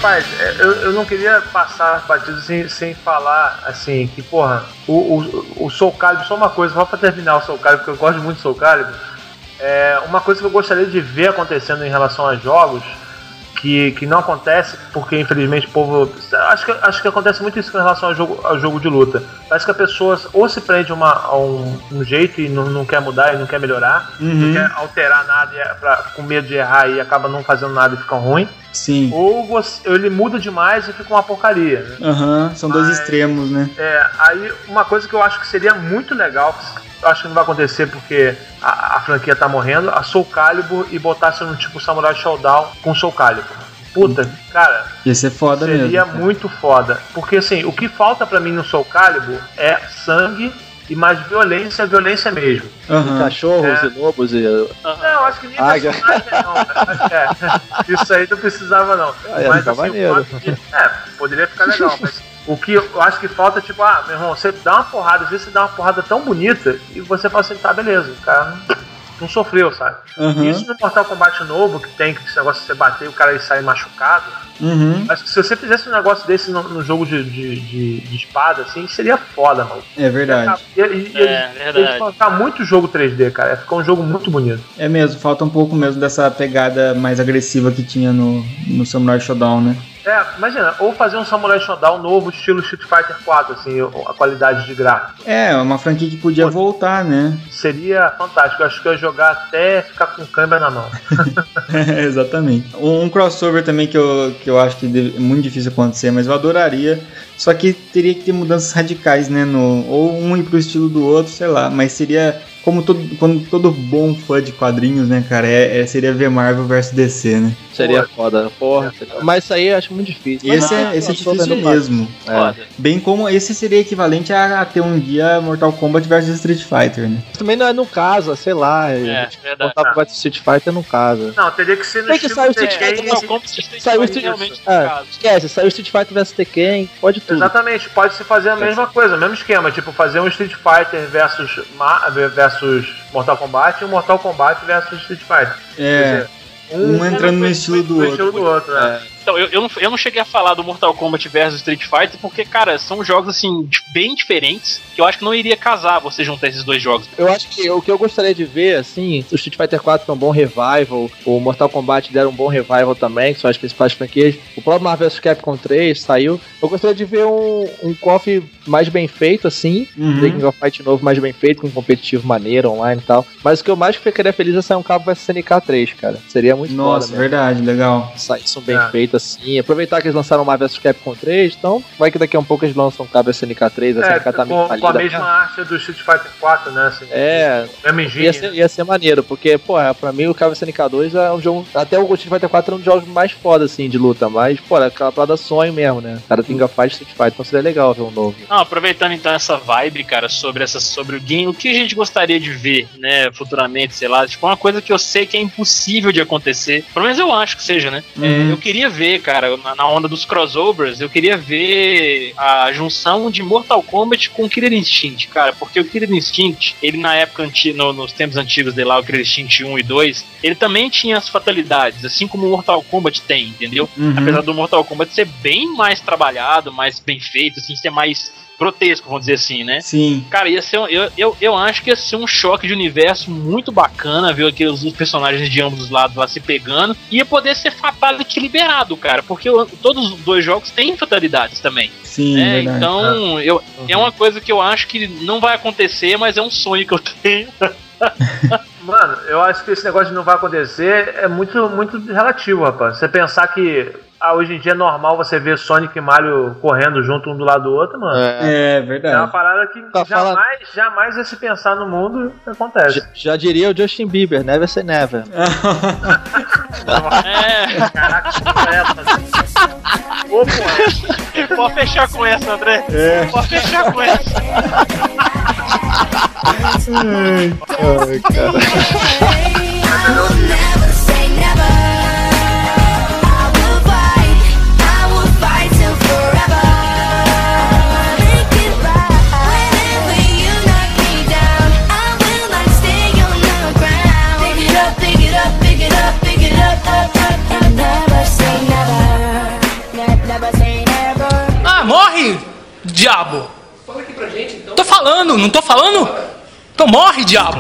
Rapaz, é, eu, eu não queria passar batido sem, sem falar assim que, porra, o, o, o Soul Calibur, só uma coisa, só pra terminar o Soul Calibur, porque eu gosto muito do Soul Calibur. É, uma coisa que eu gostaria de ver acontecendo em relação a jogos que, que não acontece, porque infelizmente o povo. Acho que, acho que acontece muito isso em relação ao jogo, ao jogo de luta. Parece que a pessoa ou se prende uma, a um, um jeito e não, não quer mudar e não quer melhorar, Uhum. não quer alterar nada e é pra, com medo de errar e acaba não fazendo nada e fica ruim. Sim. Ou você, ele muda demais e fica uma porcaria. né? Aham, são dois extremos, né? É, aí uma coisa que eu acho que seria muito legal, acho que não vai acontecer porque a, a franquia tá morrendo, a Soul Calibur e botasse no tipo Samurai Showdown com Soul Calibur. Puta, cara, Ia ser foda seria mesmo. muito foda. Porque assim, o que falta pra mim no Soul Calibur é sangue e mais violência, violência mesmo. Aham. Cachorros É. e lobos e. Não, acho que nem Águia. personagem não. É. Isso aí não precisava não. Ah, ia ficar assim, maneiro. de- é, poderia ficar legal, mas o que eu acho que falta é tipo, ah, meu irmão, você dá uma porrada, às vezes você dá uma porrada tão bonita e você fala assim, tá, beleza, o cara não, não sofreu, sabe? Aham. Isso no Mortal Kombat novo, que tem esse negócio de você bater e o cara aí sai machucado, Uhum. acho que se você fizesse um negócio desse no, no jogo de, de, de- de espada, assim, seria foda, mano. É verdade. E, e, e É, eles, verdade. eles colocar muito jogo 3D, cara. Ia ficar um jogo muito bonito. É mesmo, falta um pouco mesmo dessa pegada mais agressiva que tinha no, no Samurai Shodown, né? É, imagina, ou fazer um Samurai Shodown novo, estilo Street Fighter 4, assim, a qualidade de gráfico. É, uma franquia que podia voltar, né? Seria fantástico. Eu acho que eu ia jogar até ficar com câmera na mão. Exatamente. Um, crossover também que eu, que eu acho que é muito difícil acontecer, mas eu adoraria. Só que teria que ter mudanças radicais, né? No, ou um ir pro estilo do outro, sei lá. Mas seria como todo, quando todo bom fã de quadrinhos, né, cara? É, é- seria ver Marvel versus DC, né? Seria foda, porra. seria- Mas isso aí eu acho muito difícil. Esse, Mas, é, esse é crossover difícil não mesmo. É. Bem como esse seria equivalente a, a ter um dia Mortal Kombat versus Street Fighter, né? Também não é no casa, sei lá. É, verdade. Mortal Kombat Street Fighter não casa. Não, teria que ser no Tem que sair o Street Tekken. Fighter, Kombat Street Saiu o Fighter Street é, no caso. Esquece, saiu Street Fighter vs Tekken, pode tudo. Exatamente, pode se fazer a mesma coisa, o mesmo esquema, tipo fazer um Street Fighter versus, Ma- versus Mortal Kombat e um Mortal Kombat versus Street Fighter. É, dizer, um entrando no estilo do no outro. estilo do outro, né? Então, eu, eu, não, eu não cheguei a falar do Mortal Kombat versus Street Fighter, porque, cara, são jogos, assim, bem diferentes, que eu acho que não iria casar você juntar esses dois jogos. Eu acho que o que eu gostaria de ver, assim, o Street Fighter 4 foi um bom revival, o Mortal Kombat deram um bom revival também, que são as principais franquias. O próprio Marvel vs Capcom 3 saiu. Eu gostaria de ver um, um KOF mais bem feito, assim, Uhum. King of Fight novo mais bem feito, com competitivo maneiro, online e tal. Mas o que eu mais ficaria feliz é sair um cabo vs SNK 3, cara. Seria muito Nossa, foda, verdade, legal. Saísse um bem É. feito assim. Aproveitar que eles lançaram o Marvel vs Capcom 3, então vai que daqui a um pouco eles lançam cabo SNK 3, a É, SNK tá meio com, com a mesma arte do Street Fighter 4, né? Assim, É, Mesmo engine. Ia ser, ia ser maneiro, porque, pô, pra mim o Cabo SNK 2 é um jogo. Até o Street Fighter 4 é um dos jogos mais foda, assim, de luta. Mas, pô, é aquela parada sonho mesmo, né? Cara, King of Fight Street Fighter, então seria legal ver um novo. Não, aproveitando então essa vibe, cara, sobre essa, sobre o game, o que a gente gostaria de ver, né, futuramente, sei lá, tipo, uma coisa que eu sei que é impossível de acontecer, pelo menos eu acho que seja, né? É, Uhum. eu queria ver, cara, na, onda dos crossovers, eu queria ver a junção de Mortal Kombat com Killer Instinct, cara, porque o Killer Instinct, ele na época, no- nos tempos antigos dele lá, o Killer Instinct 1 e 2, ele também tinha as fatalidades, assim como o Mortal Kombat tem, entendeu? Uhum. Apesar do Mortal Kombat ser bem mais trabalhado, mais bem feito, assim, ser mais grotesco, vamos dizer assim, né? Sim. Cara, ia ser, um- eu, eu, eu acho que ia ser um choque de universo muito bacana ver aqueles os personagens de ambos os lados lá se pegando. E ia poder ser fatality liberado, cara, porque o- todos os dois jogos têm fatalidades também. Sim, né? verdade. Então, eu, é uma coisa que eu acho que não vai acontecer, mas é um sonho que eu tenho. Mano, eu acho que esse negócio de não vai acontecer é muito, muito relativo, rapaz. Você pensar que ah, hoje em dia é normal você ver Sonic e Mario correndo junto um do lado do outro, mano. É, É É uma verdade. parada que Tá falando- jamais, jamais ia se pensar no mundo acontece. já, já diria o Justin Bieber, never say never. É, Caraca, é? Ô, porra. pode fechar com essa, André. É. Pode fechar com essa. Ai, cara. não tô falando? Então morre, diabo!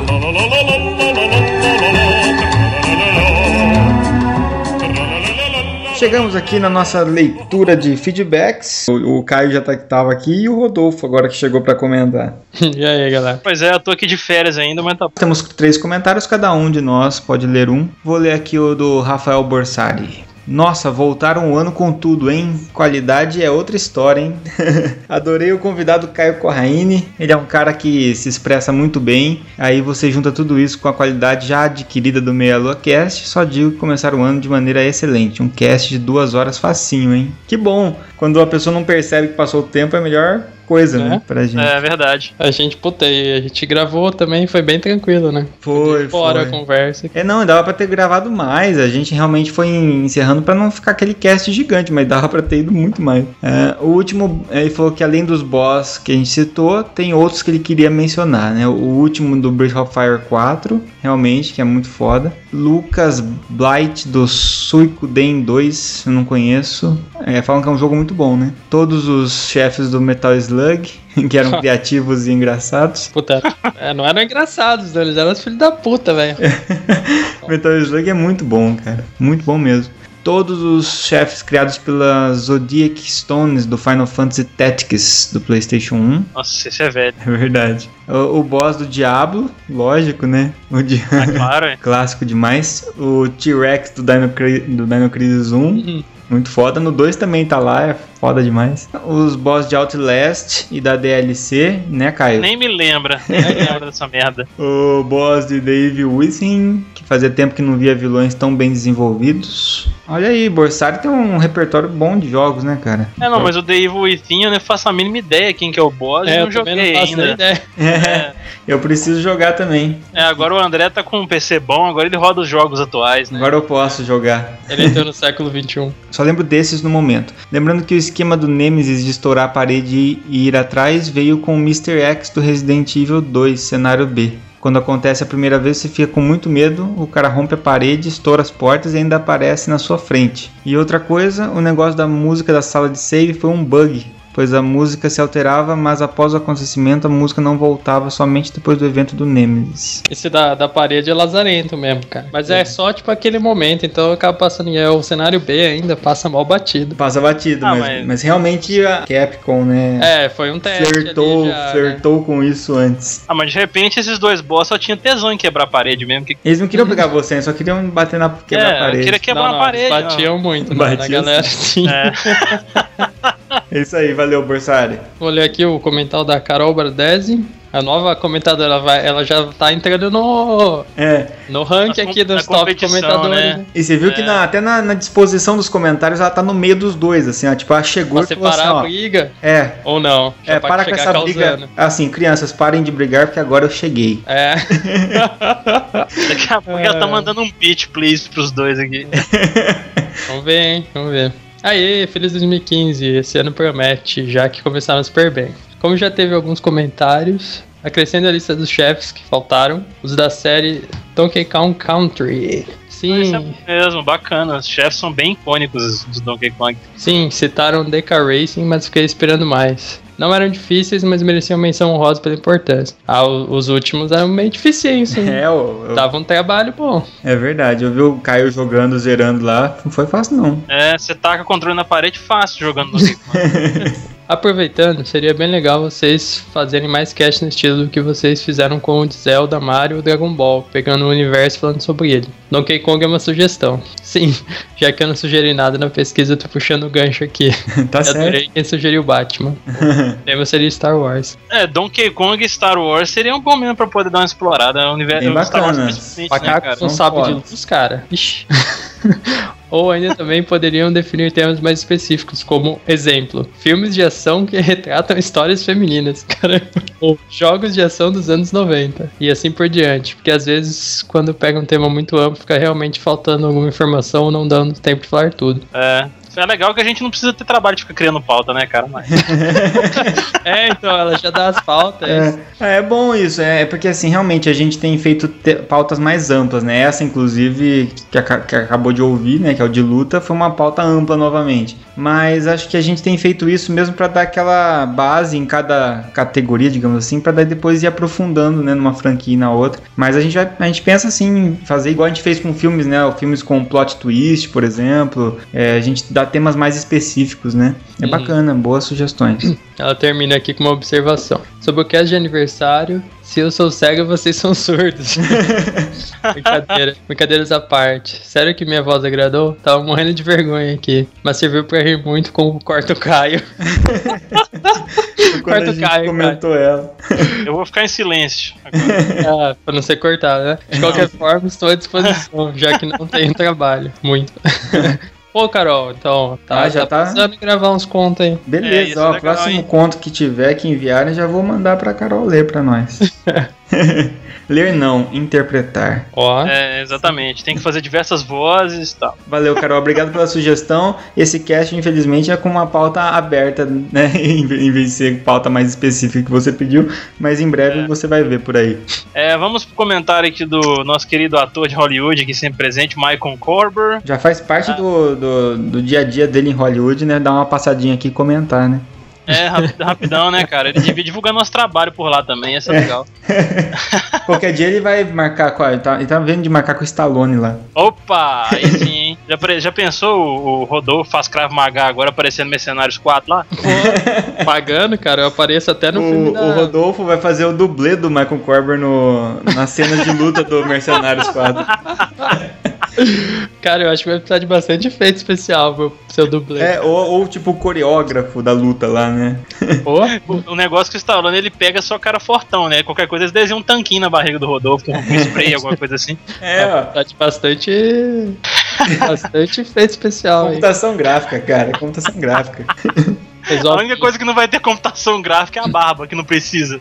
Chegamos aqui na nossa leitura de feedbacks. O, o Caio já tá, tava aqui e o Rodolfo agora que chegou pra comentar. e aí, galera? Pois é, eu tô aqui de férias ainda, mas tá Temos três comentários, cada um de nós pode ler um. Vou ler aqui o do Rafael Borsari. Nossa, voltaram um ano com tudo, hein? Qualidade é outra história, hein? Adorei o convidado Caio Corraine. Ele é um cara que se expressa muito bem. Aí você junta tudo isso com a qualidade já adquirida do Meia Lua Cast. Só digo que começaram o ano de maneira excelente. Um cast de duas horas facinho, hein? Que bom! Quando a pessoa não percebe que passou o tempo, é melhor coisa, né? Pra gente. É verdade. A gente, puta, e a gente gravou também, foi bem tranquilo, né? Foi, Fora a conversa. É, não, dava pra ter gravado mais. A gente realmente foi encerrando pra não ficar aquele cast gigante, mas dava pra ter ido muito mais. É, o último, ele falou que além dos boss que a gente citou, tem outros que ele queria mencionar, né? O último do Breath of Fire 4, realmente, que é muito foda. Lucas Blight do Suicoden 2, eu não conheço. É, falam que é um jogo muito bom, né? Todos os chefes do Metal Slug, que eram criativos e engraçados. Puta, é, não eram engraçados, né? eles eram os filhos da puta, velho. Metal Slug é muito bom, cara. Muito bom mesmo. Todos os chefes criados pela Zodiac Stones do Final Fantasy Tactics do PlayStation 1. Nossa, esse é velho. É verdade. O, o boss do Diablo, lógico, né? O di... É claro, é. Clássico demais. O T-Rex do Dino, do Dino Crisis 1. Muito foda. No 2 também tá lá, é foda demais. Os boss de Outlast e da DLC, né, Caio? Nem me lembra. Nem me lembra dessa merda. O boss de Dave Wissing, que fazia tempo que não via vilões tão bem desenvolvidos. Olha aí, Borsari tem um repertório bom de jogos, né, cara? É, não, mas o Evil Within eu não faço a mínima ideia quem que é o boss É, e eu não joguei não ainda. ideia. É, eu preciso jogar também. É, agora o André tá com um PC bom, agora ele roda os jogos atuais, né? Agora eu posso jogar. Ele entrou no século XXI. Só lembro desses no momento. Lembrando que o esquema do Nemesis de estourar a parede e ir atrás veio com o Mr. X do Resident Evil 2, cenário B. Quando acontece a primeira vez, você fica com muito medo, o cara rompe a parede, estoura as portas e ainda aparece na sua frente. E outra coisa, o negócio da música da sala de save foi um bug, pois a música se alterava, mas após o acontecimento a música não voltava somente depois do evento do Nemesis. Esse da, da parede é lazarento mesmo, cara. Mas é só, tipo, aquele momento, então acaba passando. E é o cenário B ainda passa mal batido. Passa batido, Ah, mas, mas- mas realmente a Capcom, né, É, foi um teste. flertou, ali já, né? flertou com isso antes. Ah, mas de repente esses dois boss só tinham tesão em quebrar a parede mesmo. Que... Eles não queriam pegar você, só queriam bater na quebrar é, a parede. queria quebrar não, não, parede. batiam muito né, na Batiam galera. Sim. não. É. É isso aí, valeu, Borsari. Vou ler aqui o comentário da Carol Bardesi. A nova comentadora, ela, vai, ela já tá entrando no, É, no ranking Na aqui dos top comentadores. né? e você viu que É. na- até na, na disposição dos comentários ela tá no meio dos dois, assim, ó, tipo, ela chegou Pra falou separar assim, a ó, briga, é, ou não. É, para com essa causando. briga, assim, crianças, parem de brigar porque agora eu cheguei. É. Daqui a pouco ela tá mandando um pitch, please, pros dois aqui. Vamos ver, hein? Vamos ver. Aê, feliz 2015. Esse ano promete, já que começaram super bem. Como já teve alguns comentários, acrescendo a lista dos chefes que faltaram, os da série Donkey Kong Country. Isso Sim, é mesmo, bacana. Os chefes são bem icônicos dos Donkey Kong. sim, citaram DK Racing, mas fiquei esperando mais. Não eram difíceis, mas mereciam menção honrosa pela importância. Ah, os últimos eram meio dificinhos, sim. É, eu- eu- Dava um trabalho bom. é verdade, eu vi o Caio jogando, zerando lá, não foi fácil não. É, você taca o controle na parede fácil jogando Kong. Aproveitando, seria bem legal vocês fazerem mais cast no estilo do que vocês fizeram com o de Zelda, Mario ou Dragon Ball, pegando o universo e falando sobre ele. Donkey Kong é uma sugestão. Sim, já que eu não sugeri nada na pesquisa, eu tô puxando o gancho aqui. tá Eu certo. adorei quem sugeriu Batman. O tema seria Star Wars. é, Donkey Kong e Star Wars seria um bom mesmo pra poder dar uma explorada. O universo Bem o Star Wars bacana. Pra né, cara? com São sabre de luz, cara. Ixi. Ou ainda também poderiam definir temas mais específicos, como exemplo, filmes de ação que retratam histórias femininas, caramba. Ou jogos de ação dos anos 90. E assim por diante. Porque às vezes, quando pega um tema muito amplo, fica realmente faltando alguma informação ou não dando tempo de falar tudo. É, É legal que a gente não precisa ter trabalho de ficar criando pauta, né, cara? Mas... É, então, ela já dá as pautas. É, é bom isso, é porque assim, realmente a gente tem feito te- pautas mais amplas, né? Essa, inclusive, que, que acabou de ouvir, né? Que é o de luta, foi uma pauta ampla novamente. Mas acho que a gente tem feito isso mesmo pra dar aquela base em cada categoria, digamos assim, pra daí depois ir aprofundando, né? Numa franquia e na outra. Mas a gente, vai, a gente pensa assim, em fazer igual a gente fez com filmes, né? Filmes com plot twist, por exemplo. É, a gente dá temas mais específicos, né? É Uhum. bacana, boas sugestões. Ela termina aqui com uma observação. Sobre o cast de aniversário, se eu sou cega, vocês são surdos. Brincadeira, brincadeiras à parte. Sério que minha voz agradou? Tava morrendo de vergonha aqui. Mas serviu pra rir muito com o Corto Caio. Quando a Quarto gente Caio, comentou ela. Eu vou ficar em silêncio. agora. Ah, pra não ser cortado, né? De qualquer forma, estou à disposição, já que não tenho trabalho. Muito. Pô, Carol, então, tá, Ah, já tá? tá precisando gravar uns contos aí. É, Beleza, isso ó, é o legal, próximo hein? conto que tiver que enviarem, já vou mandar pra Carol ler pra nós. ler não, interpretar. Ó, É, exatamente. Tem que fazer diversas vozes e tal. Valeu, Carol, obrigado pela sugestão. Esse cast, infelizmente, é com uma pauta aberta, né? Em vez de ser pauta mais específica que você pediu, mas em breve É. você vai ver por aí. É, vamos pro comentário aqui do nosso querido ator de Hollywood, aqui sempre presente, Michael Corber. Já faz parte Ah. do, do, do dia a dia dele em Hollywood, né? Dar uma passadinha aqui e comentar, né? É, rapi- rapidão, né, cara? Ele devia divulgar nosso trabalho por lá também, ia ser legal. Qualquer dia ele vai marcar com a, ele, tá, ele tá vendo de marcar com o Stallone lá. Opa, aí sim, hein? Já, já pensou o, o Rodolfo faz Krav Maga agora aparecendo Mercenários 4 lá? pagando, cara, eu apareço até no filme O, da... o Rodolfo vai fazer o dublê do Michael Corber no, na cena de luta do Mercenários 4. Cara, eu acho que vai precisar de bastante efeito especial pro seu dublê. É, ou, ou tipo o coreógrafo da luta lá, né? O, o negócio que o Stallone, ele pega só cara fortão, né? Qualquer coisa, eles desenham um tanquinho na barriga do Rodolfo, com um spray, alguma coisa assim. É, ó. tá de bastante... bastante efeito especial aí. Computação gráfica, cara. Computação gráfica. Mas, A única coisa que não vai ter computação gráfica é a barba, que não precisa.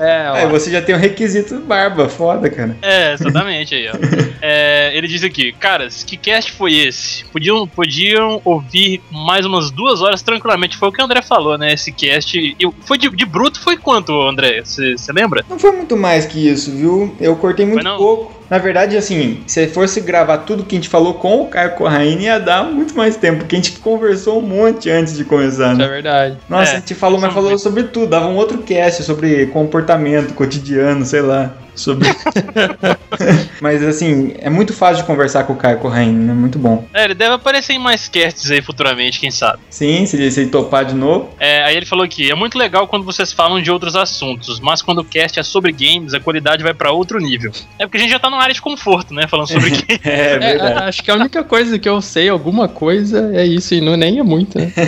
É, ó. É, você já tem um requisito barba, foda, cara. É, exatamente aí, ó. É, ele diz aqui, caras, que cast foi esse? Podiam, podiam ouvir mais umas duas horas tranquilamente. Foi o que o André falou, né? Esse cast. Eu, foi de, de bruto foi quanto, André? Você lembra? Não foi muito mais que isso, viu? Eu cortei muito pouco. Na verdade, assim, se fosse gravar tudo que a gente falou com o Caio Corraine, ia dar muito mais tempo, porque a gente conversou um monte antes de começar, Isso é né? verdade. Nossa, É, a gente falou, mas falou muito. sobre tudo. Dava um outro cast sobre comportamento cotidiano, sei lá. Sobre. mas assim, é muito fácil de conversar com o Caio Corraine, né? Muito bom. É, ele deve aparecer em mais casts aí futuramente, quem sabe. Sim, se ele, se ele topar de novo. É, aí ele falou aqui: é muito legal quando vocês falam de outros assuntos, mas quando o cast é sobre games, a qualidade vai pra outro nível. É porque a gente já tá numa área de conforto, né? Falando sobre games. É, É, verdade. acho que a única coisa que eu sei, alguma coisa, é isso, e não, nem é muito, né?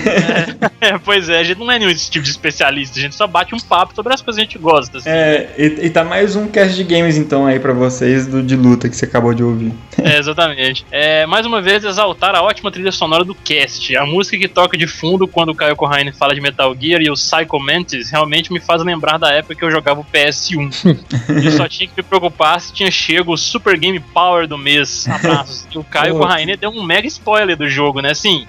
É, pois é, a gente não é nenhum tipo de especialista, a gente só bate um papo sobre as coisas que a gente gosta. assim. É, e, e tá mais um cast de games então aí pra vocês do de luta que você acabou de ouvir. É, exatamente. É, mais uma vez, exaltar a ótima trilha sonora do cast. A música que toca de fundo quando o Caio Corraine fala de Metal Gear e o Psycho Mantis realmente me faz lembrar da época que eu jogava o PS1. e só tinha que me preocupar se tinha chego o Super Game Power do mês. Abraços. E o Caio Pô. Corraine deu um mega spoiler do jogo, né? Assim,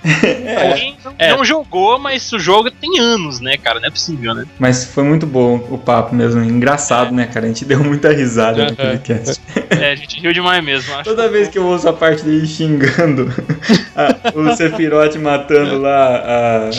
quem não, É. não jogou, mas o jogo tem anos, né, cara? Não é possível, né? Mas foi muito bom o papo mesmo. Engraçado, né, cara? A gente deu muita risada Aham. naquele cast. É, a gente riu demais mesmo. Acho Toda vez que eu ouço a parte dele xingando a- o Sephiroth matando lá a.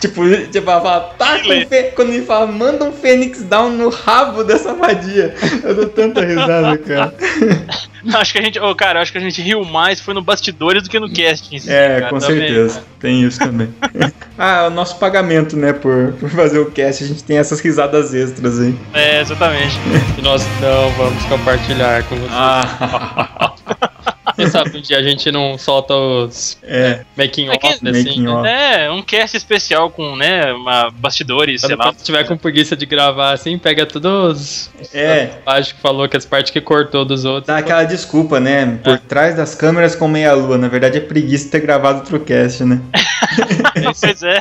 Tipo, tipo ela fala, taca um quando ele fala, manda um Fênix Down no rabo dessa vadia. Eu dou tanta risada, cara. Acho que a gente, ô, cara, acho que a gente riu mais foi no bastidores do que no cast em si, É, cara, com também. certeza. Tem isso também. ah, o nosso pagamento, né, por, por fazer o cast, a gente tem essas risadas extras aí. É, exatamente. E nós não vamos compartilhar com vocês. Ah, Quem sabe um dia a gente não solta os é. making É que- off, assim. Making off. É, um cast especial com, né, uma bastidores, sei Quando lá. você tiver com preguiça de gravar assim, pega todos os. É. Acho que falou que as partes que cortou dos outros. Dá aquela desculpa, né? Por trás das câmeras com meia lua. Na verdade é preguiça ter gravado outro cast, né? pois é.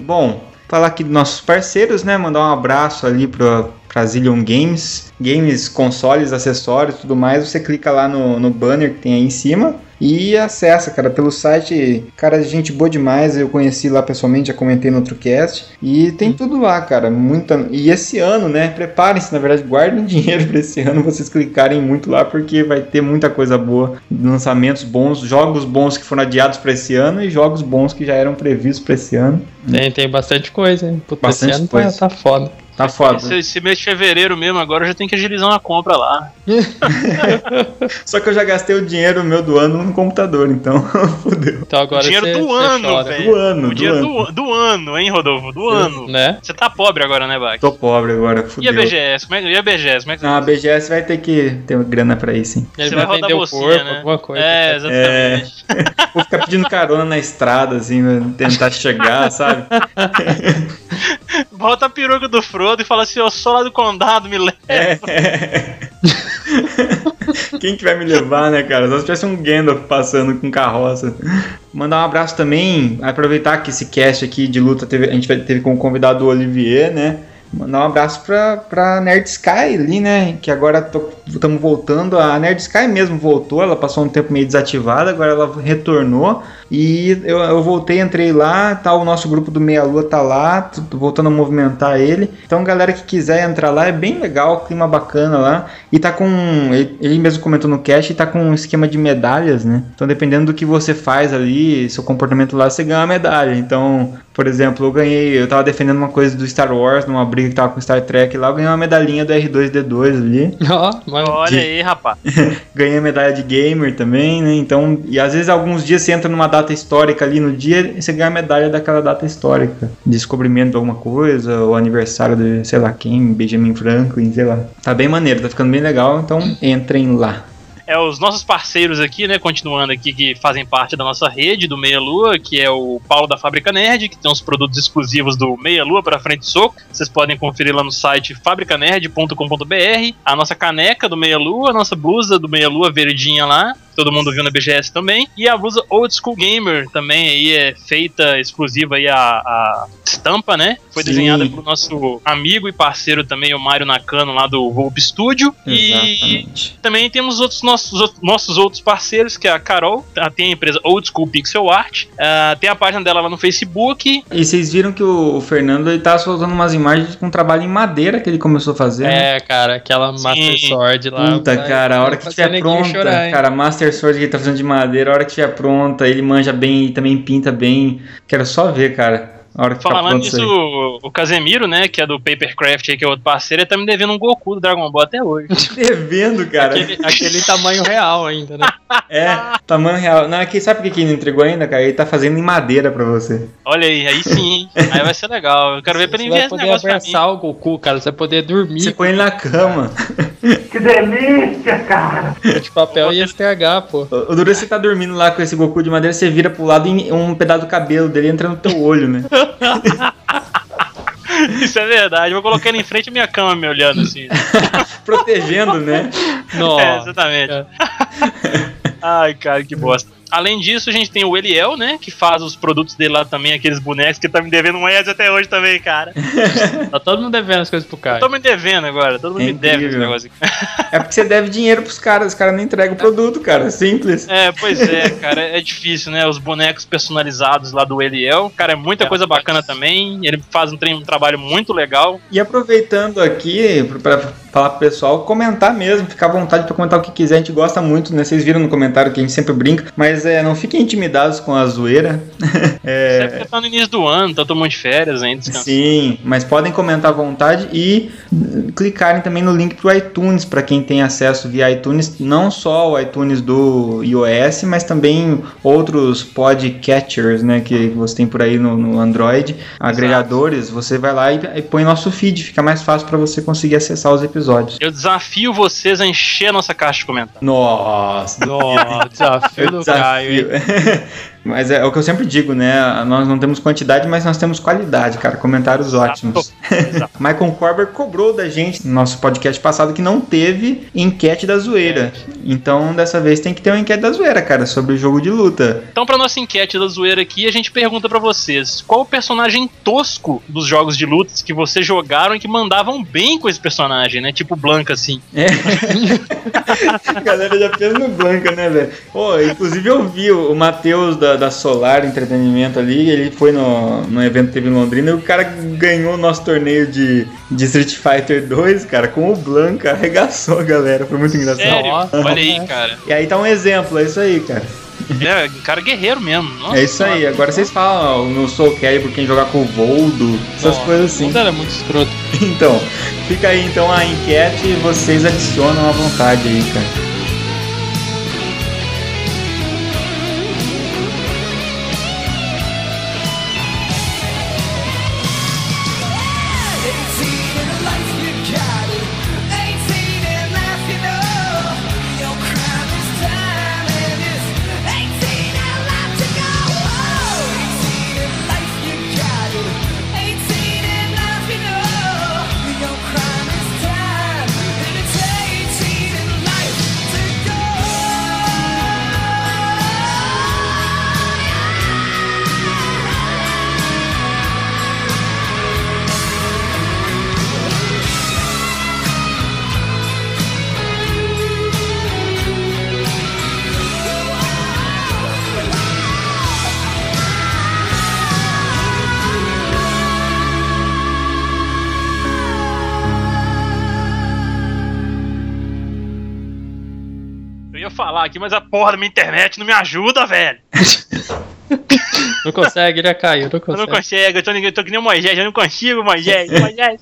Bom, falar aqui dos nossos parceiros, né? Mandar um abraço ali pro pra Games, games, consoles, acessórios tudo mais. Você clica lá no, no banner que tem aí em cima E acessa, cara, pelo site. Cara, gente boa demais. Eu conheci lá pessoalmente, já comentei no outro cast. E tem tudo lá, cara. Muita. E esse ano, né? Preparem-se, na verdade, guardem dinheiro pra esse ano vocês clicarem muito lá, porque vai ter muita coisa boa. Lançamentos bons, jogos bons que foram adiados pra esse ano e jogos bons que já eram previstos pra esse ano. Tem, tem bastante coisa, hein? Puta, Bastante esse ano coisa. Tá, tá foda. Tá foda. Esse, esse mês de fevereiro mesmo, agora eu já tenho que agilizar uma compra lá. Só que eu já gastei o dinheiro meu do ano no computador, então fodeu. Então agora o dinheiro você- do você ano, velho. Do ano, O do dinheiro ano. do, do ano, hein, Rodolfo? Do ano. Né? Você tá pobre agora, né, Bach? Tô pobre agora, E a fodeu. BGS? Como é, que- e a BGS? Como é que Não, a BGS vai ter que ter grana pra isso, sim. Ele Você vai, vai rodar vender o mocinha, corpo, né? alguma coisa. É, exatamente. Vou ficar pedindo carona na estrada, assim, pra tentar chegar, sabe? Volta a peruca do Frodo e fala assim: Eu sou lá do condado, me leva. Quem que vai me levar, né, cara? Só se tivesse um Gandalf passando com carroça. Mandar um abraço também, aproveitar que esse cast aqui de luta teve, a gente teve como convidado o Olivier, né? Mandar um abraço pra, pra Nerd Sky ali, né? Que agora estamos voltando. A Nerd Sky mesmo voltou, ela passou um tempo meio desativada, agora ela retornou. E eu, eu voltei, entrei lá, tá o nosso grupo do Meia Lua tá lá, tô tô voltando a movimentar ele. Então, galera que quiser entrar lá, é bem legal, clima bacana lá. E tá com. Ele, ele mesmo comentou no cast, tá com um esquema de medalhas, né? Então, dependendo do que você faz ali, seu comportamento lá, você ganha uma medalha. Então, por exemplo, eu ganhei, eu tava defendendo uma coisa do Star Wars, numa briga que tava com Star Trek lá, eu ganhei uma medalhinha do R2D2 ali. Ó, mas Olha De- aí, rapaz. ganhei a medalha de gamer também, né? Então, e às vezes alguns dias você entra numa data histórica ali no dia você ganha a medalha daquela data histórica. Descobrimento de alguma coisa, ou aniversário de sei lá quem, Benjamin Franklin, sei lá. Tá bem maneiro, tá ficando bem legal, então entrem lá. É os nossos parceiros aqui, né? Continuando aqui, que fazem parte da nossa rede do Meia Lua, que é o Paulo da Fábrica Nerd, que tem os produtos exclusivos do Meia Lua para frente soco. Vocês podem conferir lá no site fabricanerd.com.br. A nossa caneca do Meia Lua, a nossa blusa do Meia Lua verdinha lá. Todo mundo viu na BGS também. E a blusa Old School Gamer também aí é feita exclusiva aí a, a estampa, né? Foi Sim. desenhada pelo nosso amigo e parceiro também, o Mário Nakano, lá do Volpe Studio. E Exatamente. também temos outros nossos, outros- nossos outros parceiros, que é a Carol, ela tem a empresa Old School Pixel Art, ah, tem a página dela lá no Facebook. E vocês viram que o, Fernando ele tá soltando umas imagens com um trabalho em madeira que ele começou a fazer. né? É, cara, aquela Master Sword lá. Puta, cara, a hora que estiver pronta, chorar, cara, Master Ele tá fazendo de madeira, a hora que estiver pronta, ele manja bem e também pinta bem. Quero só ver, cara. A hora que Falando nisso, o, o Casemiro, né, que é do Papercraft aí, que é outro parceiro, ele tá me devendo um Goku do Dragon Ball até hoje. Devendo, cara. Aquele, aquele tamanho real ainda, né? É, tamanho real. Não, aqui, sabe o que que ele não entregou ainda, cara? Ele tá fazendo em madeira pra você. Olha aí, aí sim, hein? aí vai ser legal. Eu quero ver pra ele Você vai enviar esse poder negócio pra mim. abraçar o Goku, cara. Você vai poder dormir Você põe ele na cama. Que delícia, cara! de papel e estragar, pô. O duro é você tá dormindo lá com esse Goku de madeira, você vira pro lado e um pedaço do cabelo dele entra no teu olho, né? Isso é verdade. Vou colocar ele em frente à minha cama me olhando assim. Protegendo, né? É, Nossa. exatamente. cara. Ai, cara, que bosta. Além disso, a gente tem o Eliel, né? Que faz os produtos dele lá também, aqueles bonecos que tá me devendo um Eds até hoje também, cara. Tá todo mundo devendo as coisas pro Caio. Tô me devendo agora, todo mundo É me deve esse incrível. negócio aqui. É porque você deve dinheiro pros caras, os caras não entregam o produto, cara. Simples. É, pois é, cara, é difícil, né? Os bonecos personalizados lá do Eliel. Cara, é muita É, coisa bacana também. Ele faz um, um trabalho muito legal. E aproveitando aqui pra falar pro pessoal, comentar mesmo, ficar à vontade pra comentar o que quiser, a gente gosta muito, né? Vocês viram no comentário que a gente sempre brinca, mas é, não fiquem intimidados com a zoeira. É. É, porque tá no início do ano, tá todo mundo de férias ainda, descansando. Sim, mas podem comentar à vontade e hum, clicarem também no link pro iTunes para quem tem acesso via iTunes, não só o iTunes do iOS, mas também outros podcatchers, né, que você tem por aí no, no Android, agregadores. Você vai lá e, e põe nosso feed, fica mais fácil para você conseguir acessar os episódios. Eu desafio vocês a encher a nossa caixa de comentários. Nossa, Nossa, desafio eu do Caio, hein? desafio. Mas é o que eu sempre digo, né? Nós não temos quantidade, mas nós temos qualidade, cara. Comentários ótimos. Exato. Michael Corber cobrou da gente no nosso podcast passado que não teve enquete da zoeira. Então, dessa vez tem que ter uma enquete da zoeira, cara, sobre o jogo de luta. Então, pra nossa enquete da zoeira aqui, a gente pergunta pra vocês: qual o personagem tosco dos jogos de lutas que vocês jogaram e que mandavam bem com esse personagem, né? Tipo Blanca, assim. É. A galera já fez no Blanca, né, velho? Pô, inclusive eu vi o Matheus da, da Solar Entretenimento ali, ele foi no, no evento que teve em Londrina e o cara ganhou o nosso torneio de, de Street Fighter 2, cara, com o Blanca, arregaçou a galera, foi muito engraçado. Sério? Olha aí, cara. E aí tá um exemplo, é isso aí, cara. É, cara guerreiro mesmo. Nossa É isso aí, agora vocês falam, ó, no Soul Calibur quem jogar com o Voldo, essas Nossa, coisas assim. Não era muito escroto. Então, fica aí então a enquete e vocês adicionam à vontade aí, cara. Aqui, mas a porra da minha internet não me ajuda, velho. Não consegue, ele caiu, não Eu consegue. não consigo, eu tô, eu tô que nem o Moisés, eu não consigo, Moisés, Moisés.